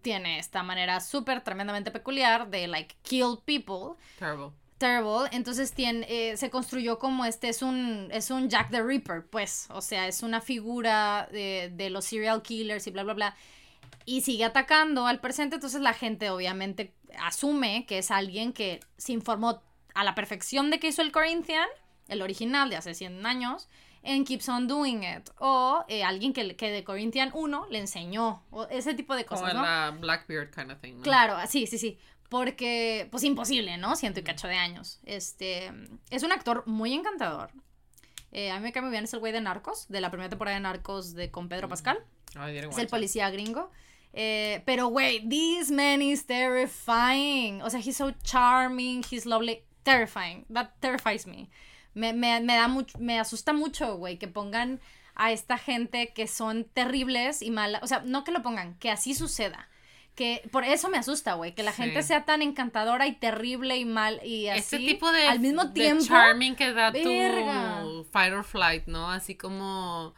S1: tiene esta manera súper tremendamente peculiar de like kill people.
S2: Terrible.
S1: Terrible. Entonces tiene, eh, se construyó como este, es un, es un Jack the Ripper, pues. O sea, es una figura de, de los serial killers y bla, bla, bla. Y sigue atacando al presente, entonces la gente obviamente asume que es alguien que se informó a la perfección de que hizo el Corinthian, el original de hace 100 años, and keeps on doing it. O eh, alguien que, que de Corinthian 1 le enseñó, o ese tipo de cosas,
S2: en
S1: ¿no?
S2: la Blackbeard kind of thing, ¿no?
S1: Claro, sí, sí, sí. Porque, pues imposible, ¿no? Ciento y cacho de años. Este, es un actor muy encantador. Eh, a mí me cae muy bien, es el güey de Narcos, de la primera temporada de Narcos de, con Pedro Pascal.
S2: Ay, didn't
S1: Es el policía gringo. Eh, pero, güey, this man is terrifying. O sea, he's so charming, he's lovely. Terrifying. That terrifies me. Me, me, me da mucho, me asusta mucho, güey, que pongan a esta gente que son terribles y malas. O sea, no que lo pongan, que así suceda. Que por eso me asusta, güey, que la
S2: Sí.
S1: gente sea tan encantadora y terrible y mal y así.
S2: Este tipo de,
S1: al mismo
S2: de
S1: tiempo.
S2: charming que da
S1: Verga.
S2: tu fight or flight, ¿no? Así como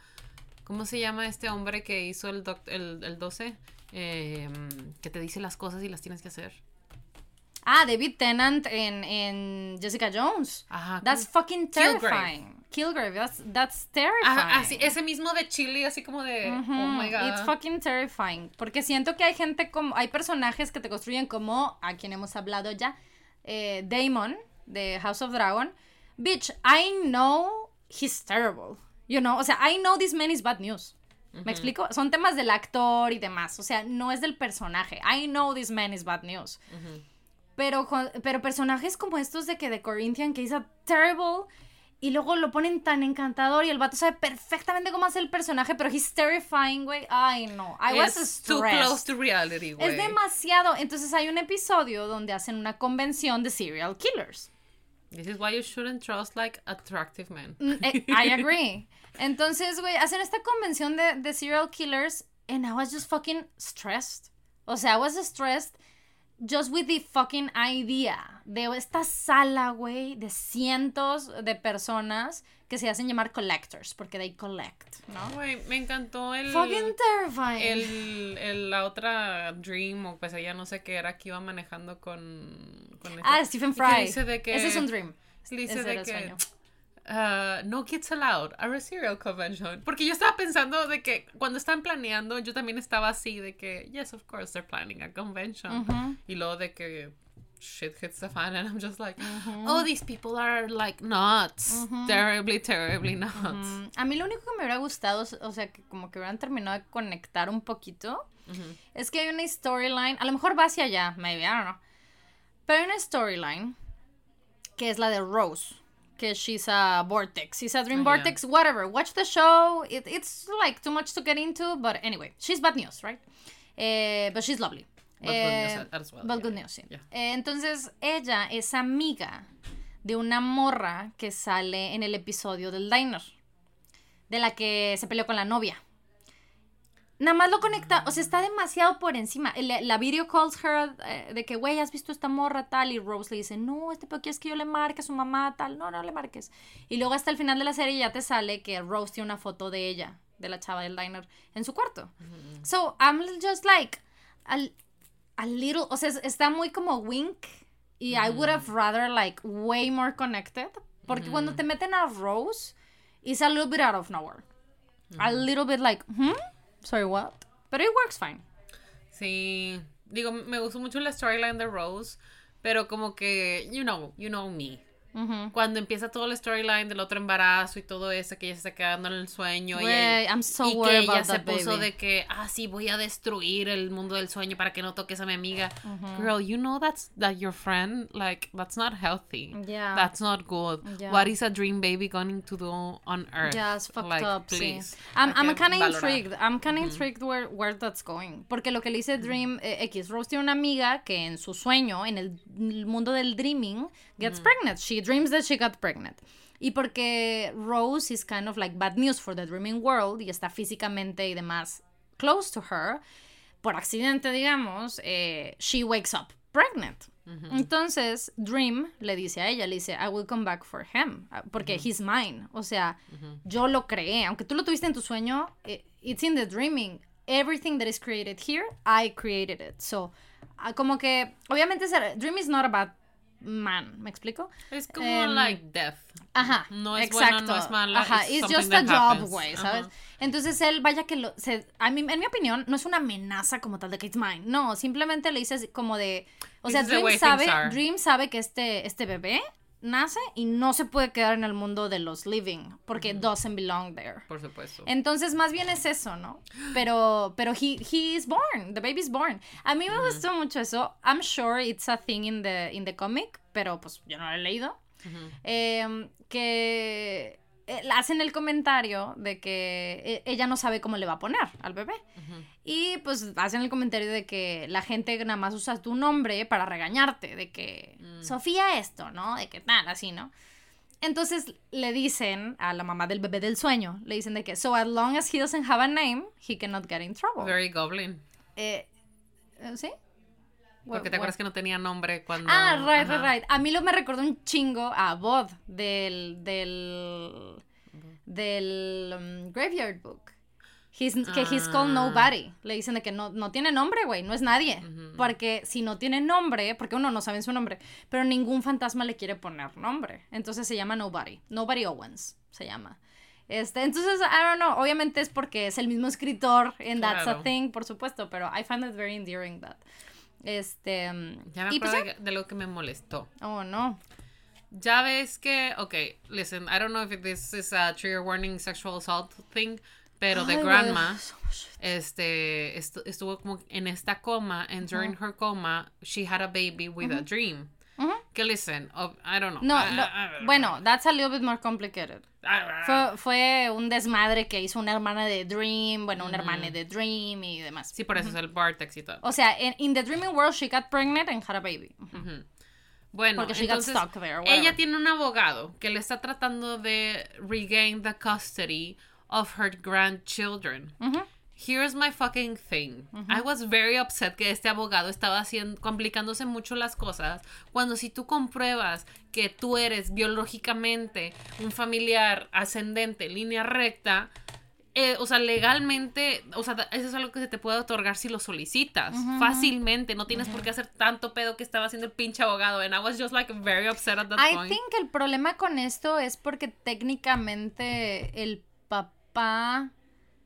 S2: ¿cómo se llama este hombre que hizo el doc- el, el 12? Eh, que te dice las cosas y las tienes que hacer.
S1: Ah, David Tennant en, en Jessica Jones.
S2: Ajá.
S1: That's fucking terrifying. Kilgrave, that's, that's terrifying.
S2: Ajá, así, ese mismo de Chile, así como de
S1: Ujú,
S2: oh my god.
S1: It's fucking terrifying. Porque siento que hay gente como. Hay personajes que te construyen como. A quien hemos hablado ya. eh, Damon, de House of Dragon. Bitch, I know he's terrible. You know, o sea, I know this man is bad news. ¿Me explico? Son temas del actor y demás. O sea, no es del personaje. I know this man is bad news.
S2: Ujú.
S1: Pero, con- pero personajes como estos de que de Corinthian, que hizo terrible, y luego lo ponen tan encantador, y el vato sabe perfectamente cómo hacer el personaje, pero he's terrifying, güey. Ay, no. I was
S2: Es too
S1: stressed.
S2: close to reality, güey.
S1: Es demasiado. Entonces hay un episodio donde hacen una convención de serial killers.
S2: This is why you shouldn't trust like attractive men.
S1: Mm, eh, I agree. Entonces, güey, hacen esta convención de, de serial killers and I was just fucking stressed. O sea, I was stressed just with the fucking idea de esta sala, güey, de cientos de personas que se hacen llamar collectors, porque they collect, ¿no?
S2: Güey, me encantó el
S1: Fucking terrifying.
S2: el, el- la otra Dream o pues ella no sé qué era que iba manejando con,
S1: ah, Stephen Fry. Ese es un dream.
S2: dice
S1: Ese
S2: de que ah, no kids allowed a a serial convention. Porque yo estaba pensando de que cuando están planeando yo también estaba así de que yes of course they're planning a convention. Y luego de que shit hits the fan and I'm just like, oh, these people are like nuts. Terribly, terribly nuts.
S1: A mí lo único que me hubiera gustado, o sea, que como que hubieran terminado de conectar un poquito, es que hay una storyline, a lo mejor va hacia allá, maybe, I don't know. Pero hay una storyline que es la de Rose, que she's a vortex, she's a dream
S2: Oh, yeah.
S1: vortex, whatever. Watch the show. It, it's like too much to get into, but anyway, she's bad news, right? Eh, but she's lovely.
S2: But good
S1: Eh,
S2: news as well,
S1: but
S2: yeah,
S1: good news, sí.
S2: yeah.
S1: Eh, entonces, ella es amiga de una morra que sale en el episodio del diner, de la que se peleó con la novia. Nada más lo conecta, o sea, está demasiado por encima. La, la video calls her eh, de que, güey, ¿has visto esta morra tal? Y Rose le dice, no, este pero quieres que yo le marque a su mamá tal. No, no le marques. Y luego hasta el final de la serie ya te sale que Rose tiene una foto de ella, de la chava del diner, en su cuarto. So, I'm just like, a, a little, o sea, es- está muy como wink. Y I would have rather, like, way more connected. Porque cuando te meten a Rose, it's a little bit out of nowhere. A little bit like, hmm? Sorry, what? But it works fine.
S2: Sí, digo, me gustó mucho la storyline de Rose, pero como que, you know, you know me.
S1: Ujú.
S2: Cuando empieza todo el storyline del otro embarazo y todo eso, que ella se está quedando en el sueño y,
S1: Güey, I'm so
S2: y que ella se puso
S1: baby.
S2: de que, ah, sí, voy a destruir el mundo del sueño para que no toques a mi amiga. Girl, you know that's that your friend, like, that's not healthy.
S1: Yeah.
S2: That's not good.
S1: Yeah.
S2: What is a dream baby going to do on earth?
S1: Yeah, it's fucked
S2: Like,
S1: up,
S2: please.
S1: sí. I'm, I'm kind of intrigued. I'm kind of intrigued where, where that's going. Porque lo que le dice Dream eh, X, Rose tiene una amiga que en su sueño, en el, el mundo del dreaming, gets pregnant. She dreams that she got pregnant. Y porque Rose is kind of like bad news for the dreaming world y está físicamente y demás close to her, por accidente, digamos, eh, she wakes up pregnant. Entonces, Dream le dice a ella, le dice, I will come back for him, ah, porque he's mine. O sea, yo lo creé, aunque tú lo tuviste en tu sueño, eh, it's in the dreaming. Everything that is created here, I created it. So, ah, como que, obviamente, Dream is not about man, ¿me explico?
S2: Es como
S1: Em,
S2: like death.
S1: Ajá.
S2: No es
S1: exacto.
S2: buena, no es mala,
S1: Ajá,
S2: it's
S1: just a job, güey. ¿sabes? Entonces él, vaya que lo. Se, a mí, en mi opinión, no es una amenaza como tal de que it's mine. No, simplemente le dices como de. O
S2: This
S1: sea, Dream sabe. Dream sabe que este, este bebé nace y no se puede quedar en el mundo de los living porque doesn't belong there.
S2: Por supuesto.
S1: Entonces, más bien es eso, ¿no? Pero, pero he, he is born, the baby is born. A mí me gustó mucho eso. I'm sure it's a thing in the, in the comic, pero pues yo no lo he leído. Eh, que hacen el comentario de que eh, ella no sabe cómo le va a poner al bebé. Y pues hacen el comentario de que la gente nada más usa tu nombre para regañarte, de que Sofía esto, ¿no? De que tal, así, ¿no? Entonces le dicen a la mamá del bebé del sueño, le dicen de que, so as long as he doesn't have a name, he cannot get in trouble.
S2: Very goblin.
S1: Eh, eh, ¿Sí?
S2: Porque te acuerdas que no tenía nombre cuando.
S1: Ah, right, right, right. A mí lo me recordó un chingo a Bod del del del um, Graveyard Book. He's, que he's called
S2: Ah.
S1: nobody. Le dicen de que no, no tiene nombre, güey, no es nadie. Porque si no tiene nombre, porque uno no sabe su nombre, pero ningún fantasma le quiere poner nombre. Entonces se llama Nobody. Nobody Owens se llama. Este, entonces, I don't know, obviamente es porque es el mismo escritor en That's a. Thing, por supuesto, pero I find it very endearing that. Este,
S2: Ya me
S1: y pues
S2: acuerdo de, de lo que me molestó.
S1: Oh, no.
S2: Ya ves que, ok, listen, I don't know if this is a trigger warning sexual assault thing, pero de grandma,
S1: so
S2: este, estu- estuvo como en esta coma, and during her coma, she had a baby with a dream. Que listen, I don't know.
S1: No,
S2: I-
S1: no,
S2: I- I-
S1: bueno, that's a little bit more complicated. Fue, fue un desmadre que hizo una hermana de Dream, bueno, una hermana de Dream y demás.
S2: Sí, por eso es el vortex y todo.
S1: O sea, en in the dreaming world she got pregnant and had a baby.
S2: Bueno,
S1: Porque she got
S2: entonces
S1: stuck there,
S2: ella tiene un abogado que le está tratando de regain the custody of her grandchildren. Here's my fucking thing. I was very upset que este abogado estaba haciendo, complicándose mucho las cosas cuando si tú compruebas que tú eres biológicamente un familiar ascendente, línea recta, eh, o sea, legalmente, o sea, eso es algo que se te puede otorgar si lo solicitas fácilmente. No tienes por qué hacer tanto pedo que estaba haciendo el pinche abogado. And I was just like very upset at that
S1: I
S2: point.
S1: think el problema con esto es porque técnicamente el papá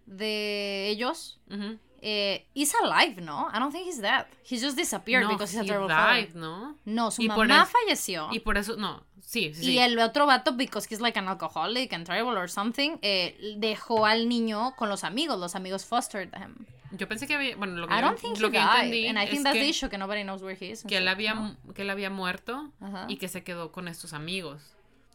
S1: de ellos
S2: Ujú.
S1: eh, he's alive, ¿no? I don't think he's dead. He just disappeared
S2: No,
S1: because he's a terrible
S2: died,
S1: father.
S2: ¿no?
S1: No, su
S2: Y
S1: mamá
S2: eso-
S1: falleció.
S2: Y por eso, no, sí, sí.
S1: Y
S2: sí.
S1: el otro vato, because he's like an alcoholic and terrible or something, eh, dejó al niño con los amigos. Los amigos fostered him.
S2: Yo pensé que había, bueno, lo que,
S1: I don't think
S2: lo
S1: he
S2: que
S1: died.
S2: entendí
S1: and I
S2: es
S1: think that's
S2: que,
S1: the issue, que nobody knows where he is.
S2: que él había,
S1: ¿no?
S2: que él había muerto
S1: Ajá.
S2: y que se quedó con estos amigos.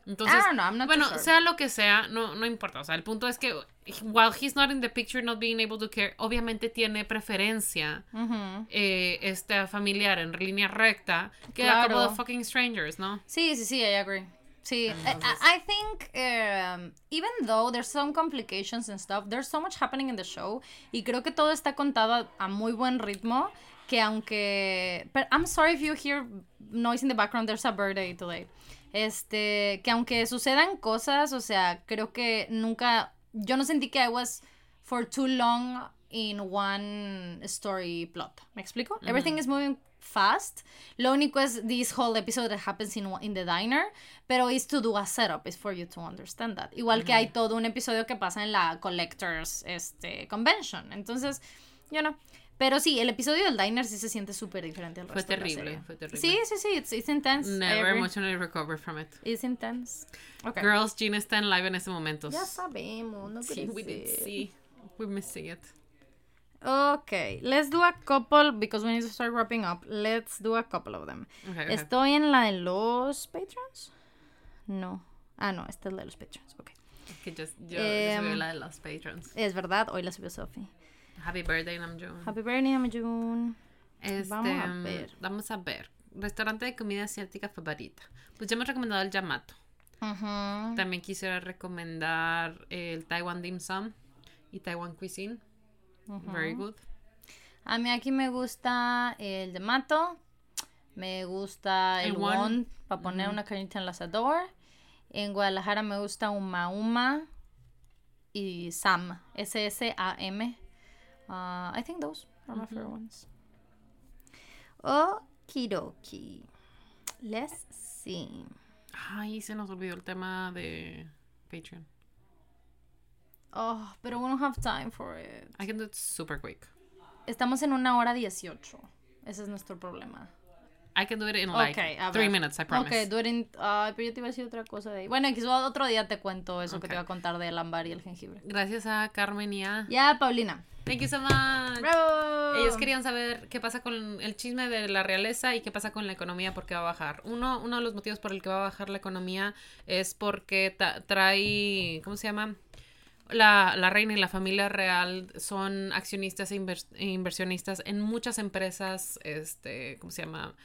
S2: Entonces,
S1: I don't know, I'm not too
S2: bueno,
S1: sure.
S2: sea lo que sea, no, no importa. O sea, el punto es que while he's not in the picture, not being able to care, obviamente tiene preferencia
S1: Ujú.
S2: eh, este familiar en línea recta que a
S1: Claro.
S2: couple of fucking strangers, ¿no?
S1: Sí, sí, sí, I agree. Sí, I, I- I think um, even though there's some complications and stuff, there's so much happening in the show y creo que todo está contado a, a muy buen ritmo que aunque but I'm sorry if you hear noise in the background, there's a birthday today. Este, que aunque sucedan cosas, o sea, creo que nunca yo no sentí que I was for too long in one story plot. ¿Me explico? Everything is moving fast. Lo único es this whole episode that happens in, in the diner, pero is to do a setup, is for you to understand that. Igual que hay todo un episodio que pasa en la Collectors este, Convention. Entonces, you know. Pero sí, el episodio del diner sí se siente súper diferente al
S2: Fue
S1: resto de la
S2: terrible,
S1: serie.
S2: fue terrible.
S1: Sí, sí, sí, it's, it's intense.
S2: Never
S1: agree.
S2: emotionally recovered from it.
S1: It's intense. Okay.
S2: Girls, Gina está en live en este momento.
S1: Ya sabemos, no
S2: Sí, we did see. We're missing it.
S1: Okay, let's do a couple because we need to start wrapping up. Let's do a couple of them.
S2: Okay, okay.
S1: ¿Estoy en la de los patrons? No. Ah, no, esta es la de los patrons. Ok.
S2: Es que just, yo,
S1: Em,
S2: yo soy la de los patrons.
S1: Es verdad, hoy la subió Sophie.
S2: Happy birthday, Namjoon.
S1: Happy birthday, Amajun.
S2: Este,
S1: Vamos a ver.
S2: Vamos a ver. Restaurante de comida asiática favorita. Pues ya hemos recomendado el Yamato. También quisiera recomendar el Taiwan Dim Sum y Taiwan Cuisine. Very good.
S1: A mí aquí me gusta el de mato. Me gusta el,
S2: El won.
S1: won para poner una carnita en el asador. En Guadalajara me gusta un mauma y sam. S-S-A-M. Uh, I think those are my favorite ones. Okidoki. Let's see.
S2: Ay, se nos olvidó el tema de Patreon.
S1: Oh, pero we don't have time for it.
S2: I can do it super quick.
S1: Estamos en una hora 18. Ese es nuestro problema.
S2: I can do it in like
S1: Ok, a
S2: three minutes, I promise.
S1: Ok, during... Ay, pero yo te iba a decir otra cosa de ahí. Bueno, quizás otro día te cuento eso que te iba a contar del ámbar y el jengibre.
S2: Gracias a Carmen y a...
S1: Ya, Paulina.
S2: Thank you so much.
S1: ¡Bravo!
S2: Ellos querían saber qué pasa con el chisme de la realeza y qué pasa con la economía porque va a bajar. Uno, uno de los motivos por el que va a bajar la economía es porque trae, ¿cómo se llama? La, la reina y la familia real son accionistas e, invers- e inversionistas en muchas empresas, este, ¿cómo se llama?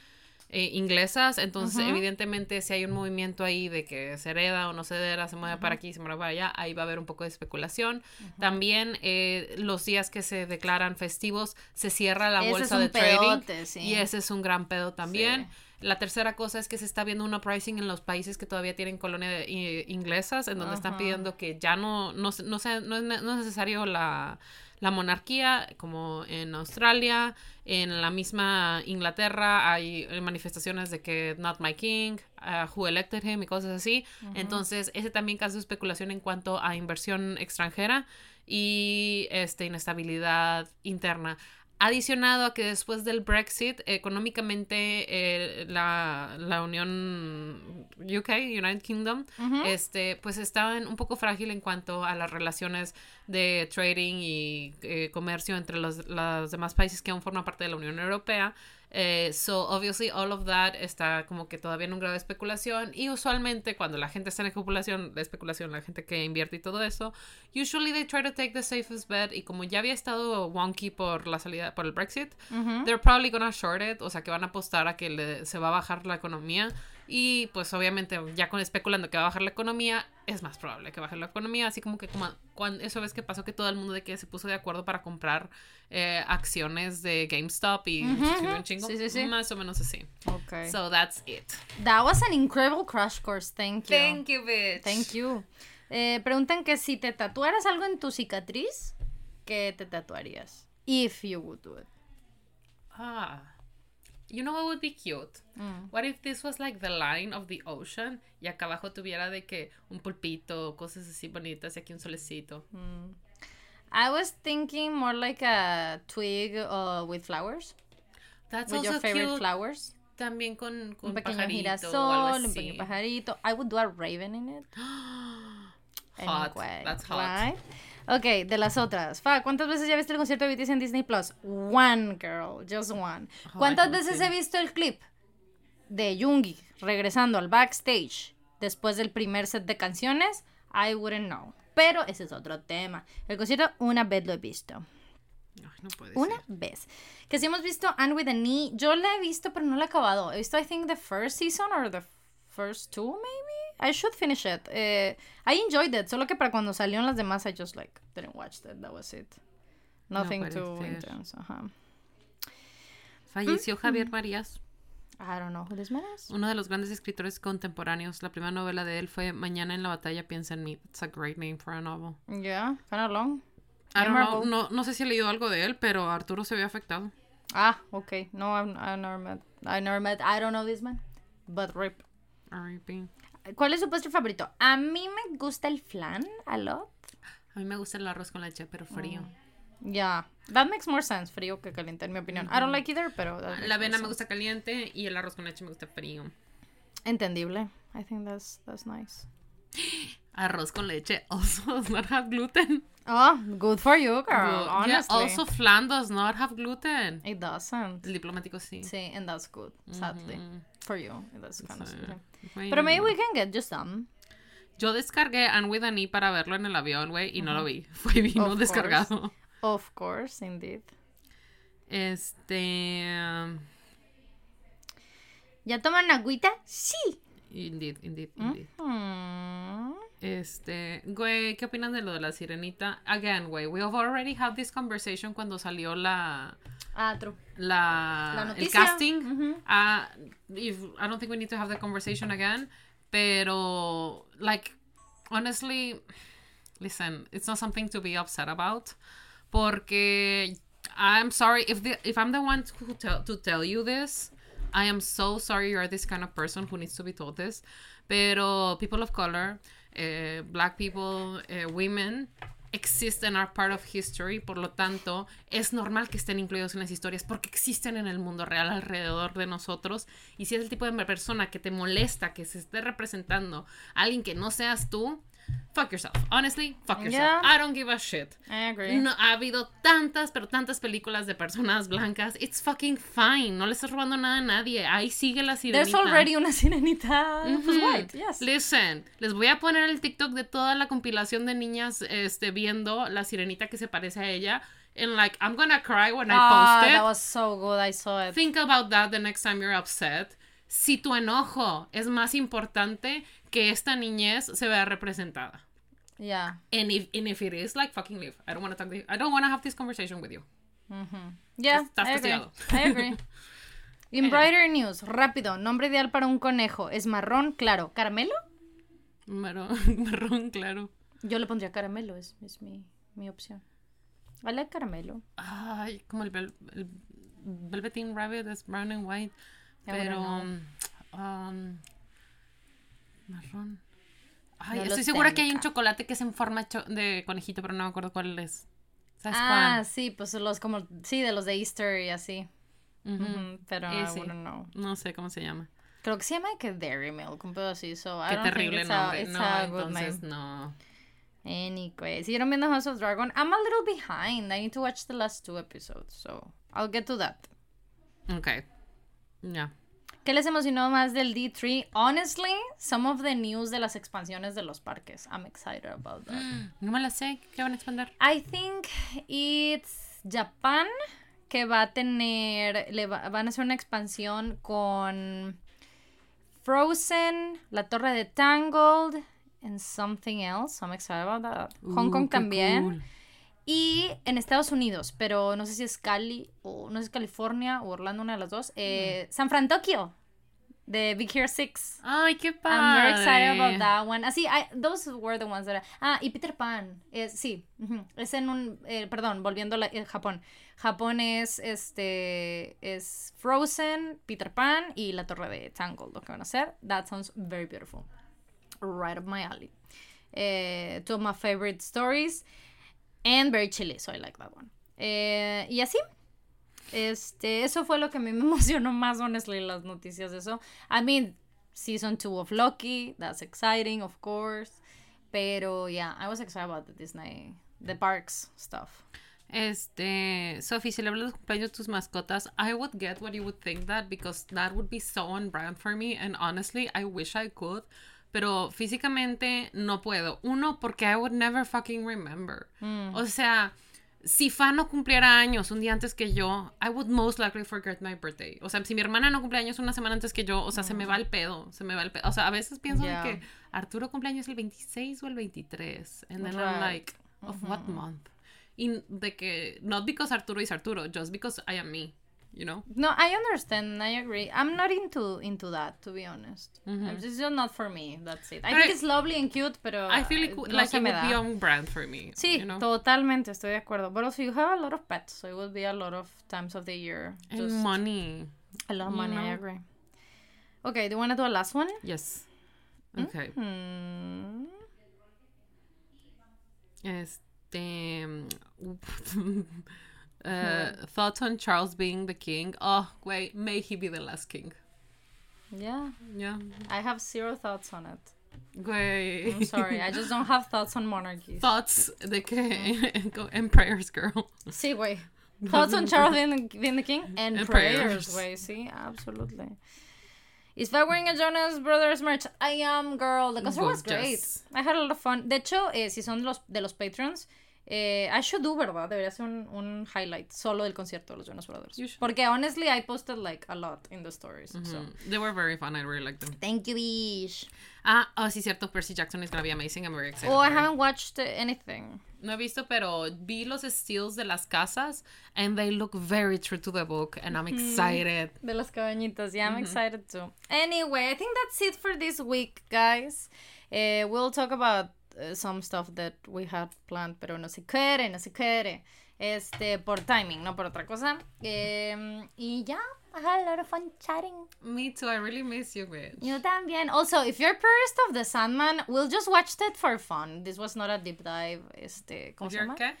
S2: Eh, inglesas, entonces evidentemente si hay un movimiento ahí de que se hereda o no se hereda, se mueve para aquí, se mueve para allá, ahí va a haber un poco de especulación. También eh, los días que se declaran festivos se cierra la
S1: Ese
S2: bolsa de trading
S1: pedote, sí.
S2: y ese es un gran pedo también.
S1: Sí.
S2: La tercera cosa es que se está viendo un uprising en los países que todavía tienen colonia de- i- inglesas, en donde están pidiendo que ya no, no, no, sea- no no es necesario la, la monarquía, como en Australia, en la misma Inglaterra hay manifestaciones de que not my king, uh, who elected him y cosas así. Entonces, ese también causa especulación en cuanto a inversión extranjera y este, inestabilidad interna. Adicionado a que después del Brexit, económicamente eh, la, la Unión UK, United Kingdom, este, pues estaba en- un poco frágil en cuanto a las relaciones de trading y eh, comercio entre los, los demás países que aún forman parte de la Unión Europea. Eh, so, obviously, all of that está como que todavía en un grado de especulación. Y usualmente, cuando la gente está en especulación, de especulación, la gente que invierte y todo eso, usually they try to take the safest bet. Y como ya había estado wonky por la salida, por el Brexit, they're probably gonna short it, o sea que van a apostar a que le- se va a bajar la economía y pues obviamente ya con especulando que va a bajar la economía es más probable que baje la economía, así como que como cuando eso ves que pasó que todo el mundo de que se puso de acuerdo para comprar eh, acciones de GameStop y un chingo,
S1: Sí, sí, sí.
S2: más o menos así.
S1: Okay.
S2: So that's it.
S1: That was an incredible crash course. Thank you.
S2: you, bitch.
S1: Thank you. Eh, preguntan que si te tatuaras algo en tu cicatriz, ¿qué te tatuarías? If you would do it.
S2: Ah. You know what would be cute?
S1: Mm.
S2: What if this was like the line of the ocean y acá abajo tuviera de que un pulpito, cosas así bonitas y aquí un solecito.
S1: Mm. I was thinking more like a twig uh, with flowers.
S2: That's
S1: with
S2: also
S1: your favorite
S2: cute.
S1: flowers.
S2: También con, con
S1: Un pequeño
S2: pajarito
S1: girasol, un pequeño pajarito. I would do a raven in it.
S2: hot.
S1: Anyway,
S2: That's hot.
S1: right? Ok, de las otras. Fa, ¿cuántas veces ya viste el concierto de BTS en Disney Plus? One, girl. Just one.
S2: Oh,
S1: ¿Cuántas veces he visto el clip de Yoongi regresando al backstage después del primer set de canciones? I wouldn't know. Pero ese es otro tema. El concierto una vez lo he visto.
S2: Ay, no puede
S1: Una
S2: ser.
S1: vez. Que si hemos visto Anne with a Knee, yo la he visto, pero no la he acabado. He visto, I think, the first season or the first two, maybe. I should finish it. Eh, I enjoyed it, solo que para cuando salieron las demás, I just like didn't watch it. That was it. Nothing
S2: puede
S1: too
S2: ser.
S1: intense. Ajá.
S2: Falleció Javier Marías,
S1: I don't know who this man is.
S2: uno de los grandes escritores contemporáneos. La primera novela de él fue Mañana en la batalla piensa en mí. It's a great name for a novel.
S1: Yeah, kind of long.
S2: I don't know, no, no sé si he leído algo de él, pero Arturo se ve afectado.
S1: Ah, okay. No, I've, I've never met. I never met. I don't know this man. But rip.
S2: R.I.P.
S1: ¿Cuál es su postre favorito? A mí me gusta el flan a lot.
S2: A mí me gusta el arroz con leche, pero frío.
S1: Yeah, that makes more sense, frío que caliente, en mi opinión. I don't like either, pero
S2: La avena me gusta caliente y el arroz con leche me gusta frío.
S1: Entendible. I think that's that's nice.
S2: Arroz con leche also does not have gluten.
S1: Oh, good for you, girl.
S2: Yeah,
S1: honestly,
S2: also flan does not have gluten.
S1: it doesn't.
S2: El diplomático sí.
S1: Sí, and that's good. Sadly, for you, that's kind of
S2: Sí.
S1: Pero maybe we can get just some.
S2: Yo descargué Anne with an E para verlo en el avión, güey, y no lo vi. Fue vino
S1: Of
S2: descargado.
S1: Of course, indeed.
S2: Este. um,
S1: ¿Ya toman agüita? Sí.
S2: Indeed, indeed, indeed.
S1: Hmm.
S2: Este, güey, ¿qué opinan de lo de la sirenita? Again, güey, we have already had this conversation cuando salió la
S1: Ah, true.
S2: la,
S1: La
S2: el casting. Ah, if, I don't think we need to have the conversation again, pero like honestly, listen, it's not something to be upset about porque I'm sorry if the if I'm the one who tell, to tell you this, I am so sorry you're this kind of person who needs to be told this. Pero people of color, eh, black people, eh, women existen are part of history, por lo tanto, es normal que estén incluidos en las historias porque existen en el mundo real alrededor de nosotros. Y si es el tipo de persona que te molesta que se esté representando a alguien que no seas tú, fuck yourself. Honestly, fuck yourself.
S1: Yeah.
S2: I don't give a shit.
S1: I agree.
S2: No, ha habido tantas, pero tantas películas de personas blancas. It's fucking fine. No le estás robando nada a nadie. Ahí sigue la sirenita.
S1: There's already una sirenita pues,
S2: Ujú.
S1: white, yes.
S2: Listen, les voy a poner el TikTok de toda la compilación de niñas este, viendo la sirenita que se parece a ella. And like, I'm gonna cry when I
S1: Ah,
S2: post it.
S1: that was so good. I saw it.
S2: Think about that the next time you're upset. Si tu enojo es más importante que esta niñez se vea representada.
S1: Yeah.
S2: And if, and if it is, like, fucking leave. I don't want to talk to you. I don't want to have this conversation with you.
S1: Yeah,
S2: Estás
S1: I agree.
S2: castigado.
S1: I agree. In brighter news, rápido, nombre ideal para un conejo. Es marrón, claro. ¿Caramelo?
S2: Marrón, marrón, claro.
S1: Yo le pondría caramelo, es, es mi, mi opción. I like caramelo.
S2: Ay, como el, vel- el Velveteen Rabbit es brown and white.
S1: I
S2: Pero. um, marrón. Ay,
S1: No
S2: estoy segura que hay un chocolate que es en forma de conejito, pero no me acuerdo cuál es. ¿Sabes
S1: Ah, sí, pues los como, sí, de los de Easter y así.
S2: cuál? Ujú.
S1: Ujú, Pero I
S2: Ese.
S1: wouldn't know.
S2: No sé cómo se llama.
S1: Creo que se llama que Dairy Milk, un pedo así. So I
S2: Qué
S1: think
S2: terrible
S1: it's a-
S2: nombre.
S1: it's
S2: No,
S1: a
S2: entonces no.
S1: Anyway, siguieron viendo House of Dragon. I'm a little behind. I need to watch the last two episodes, so I'll get to that.
S2: Ok. Ya.
S1: ¿Qué les emocionó más del D3? Honestly, some of the news de las expansiones de los parques. I'm excited about that.
S2: No me la sé. ¿Qué van a expandir?
S1: I think it's Japan que va a tener, le va- van a hacer una expansión con Frozen, la torre de Tangled, and something else. I'm excited about that. Hong
S2: Uh,
S1: Kong
S2: qué
S1: también.
S2: cool.
S1: Y en Estados Unidos, pero no sé si es Cali o no sé si es California o Orlando, una de las dos. Eh, San Fran Tokyo de Big Hero 6.
S2: Ay, qué padre.
S1: I'm very excited about that one. Así, I, those were the ones that. I- ah, y Peter Pan. Es, sí, es en un. eh, perdón, volviendo a eh, Japón. Japón es este. Es Frozen, Peter Pan y la Torre de Tangled, lo que van a hacer. That sounds very beautiful. Right up my alley. Eh, two of my favorite stories. And very chilly, so I like that one. Eh, y así. Este, eso fue lo que me emocionó más, honestly, las noticias de eso. I mean, season 2 of Loki, that's exciting, of course. Pero, yeah, I was excited about the Disney, the parks stuff.
S2: Este, Sophie, si le hablas de cumpleaños tus mascotas, I would get what you would think that because that would be so on brand for me and honestly, I wish I could. Pero físicamente no puedo. Uno, porque I would never fucking remember. O sea, si Fan no cumpliera años un día antes que yo, I would most likely forget my birthday. O sea, si mi hermana no cumple años una semana antes que yo, o sea, se me va el pedo, se me va el pedo. O sea, a veces pienso
S1: Yeah.
S2: que Arturo cumpleaños el 26 o el 23. And then I'm
S1: Right.
S2: like, of what month? Y de que, not because Arturo is Arturo, just because I am me, you know?
S1: No, I understand. I agree. I'm not into into that, to be honest.
S2: Mhm.
S1: It's just not for me. That's it. I
S2: But
S1: think it's lovely and cute, pero
S2: I feel like,
S1: uh, no
S2: like it would be on brand for me,
S1: Sí,
S2: you know?
S1: totalmente, estoy de acuerdo. But also, you have a lot of pets, so it would be a lot of times of the year.
S2: And money.
S1: a lot of money, I agree. Okay, do you want to do a last one?
S2: Yes. Okay.
S1: Hmm.
S2: Este. uh, thoughts on Charles being the king? Oh, wait, may he be the last king.
S1: Yeah,
S2: Yeah.
S1: I have zero thoughts on it.
S2: Güey.
S1: I'm sorry, I just don't have thoughts on monarchies.
S2: Thoughts the king, en prayers, girl.
S1: See, güey. Thoughts on Charles being the, being the king and,
S2: And
S1: prayers,
S2: prayers.
S1: güey. Sí, absolutely. Is Fa wearing a Jonas Brothers merch? I am, girl. The concert was great. I had a lot of fun. De hecho, eh, si son de los, de los patrons, eh, I should do, ¿verdad? Debería ser un, un highlight solo del concierto de los Jonas Brothers. Porque honestly, I posted like a lot in the stories. So.
S2: They were very fun. I really liked them.
S1: Thank you, Ish.
S2: Ah, oh, sí, cierto. Percy Jackson is gonna be amazing. I'm very excited.
S1: Oh, I haven't watched anything.
S2: No he visto, pero vi los steals de las casas and they look very true to the book and I'm excited.
S1: De las cabañitas. Yeah, I'm excited too. Anyway, I think that's it for this week, guys. Eh, we'll talk about uh, some stuff that we had planned, pero no se quiere, no se quiere. Este, por timing, no por otra cosa. Em, y ya, I had a lot of fun chatting.
S2: Me too. I really miss you, bitch.
S1: Yo también. Also, if you're purist of The Sandman, we'll just watch that for fun. This was not a deep dive. Este, ¿cómo se
S2: ¿You're
S1: llama?
S2: qué?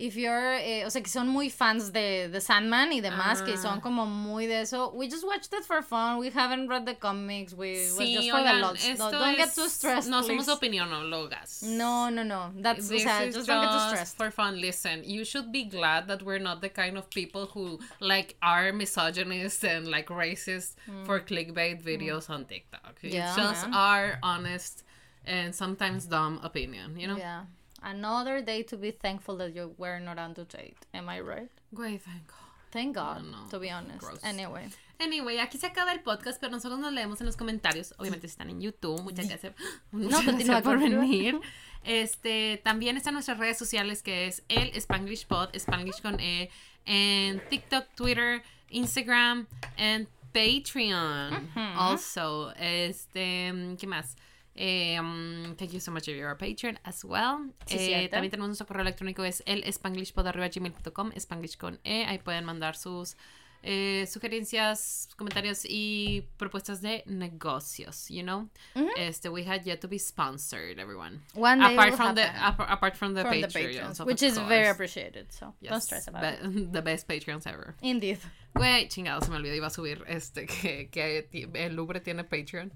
S1: If you're, eh, o sea, que son muy fans de, de Sandman y demás, que
S2: Ah.
S1: son como muy de eso. We just watched it for fun. We haven't read the comics. We
S2: Sí,
S1: just for the lots. No, don't get too stressed.
S2: No
S1: please.
S2: somos opinionólogas.
S1: No, no, no. That's, o sea,
S2: is
S1: just don't get too stressed.
S2: for fun. Listen, you should be glad that we're not the kind of people who like are misogynist and like racist for clickbait videos on TikTok.
S1: Mm. Yeah,
S2: it's just
S1: man.
S2: our honest and sometimes dumb opinion, you know?
S1: Yeah. Another day to be thankful that you were not date. Am I right?
S2: Güey, thank God.
S1: Thank God,
S2: no.
S1: to be honest.
S2: Gross.
S1: Anyway.
S2: Anyway, aquí se acaba el podcast, pero nosotros nos leemos en los comentarios. Obviamente si están en YouTube. Muchas gracias,
S1: No,
S2: muchas
S1: continúa,
S2: gracias por venir. Este, también están nuestras redes sociales que es el Spanglish Pod, Spanglish con E, en TikTok, Twitter, Instagram, and Patreon. Also, este, ¿qué más? Eh, um, thank you so much if you're a patron as well.
S1: Sí,
S2: Eh, también tenemos nuestro correo electrónico es el spanglishpod.gmail.com, spanglish con E. Ahí pueden mandar sus eh, sugerencias, comentarios y propuestas de negocios, you know? Este, we had yet to be sponsored, everyone.
S1: One day
S2: apart from the
S1: happen.
S2: ap- apart from the
S1: From the
S2: Patreons,
S1: which is very
S2: course.
S1: appreciated. So don't
S2: Yes,
S1: stress about
S2: be-
S1: it.
S2: The best Patreons ever.
S1: Indeed.
S2: Güey, chingado, se me olvidó, iba a subir este que, que el Louvre tiene Patreon.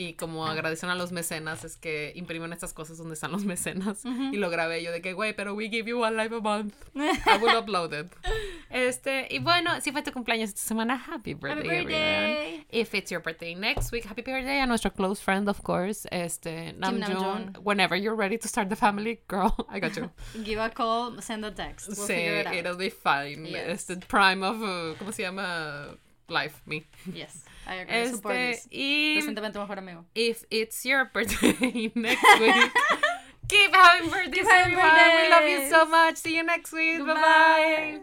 S2: Y como agradecen a los mecenas, es que imprimen estas cosas donde están los mecenas. Y lo grabé yo de que, güey, pero we give you one live a month. I will upload it. Este, y bueno, si fue tu cumpleaños esta semana, happy birthday,
S1: birthday.
S2: everyone. If it's your birthday next week, happy birthday a nuestro close friend, of course, este, Namjoon. Whenever you're ready to start the family, girl, I got you.
S1: Give a call, send a text. We'll
S2: Sí,
S1: figure it out.
S2: it'll be fine.
S1: Yes.
S2: Este prime of, uh, ¿cómo se llama? Life, me.
S1: Yes, I agree.
S2: Este, y
S1: mejor amigo.
S2: if it's your birthday next week, keep having birthdays,
S1: having
S2: everyone. We love you so much. See you next week. Bye bye.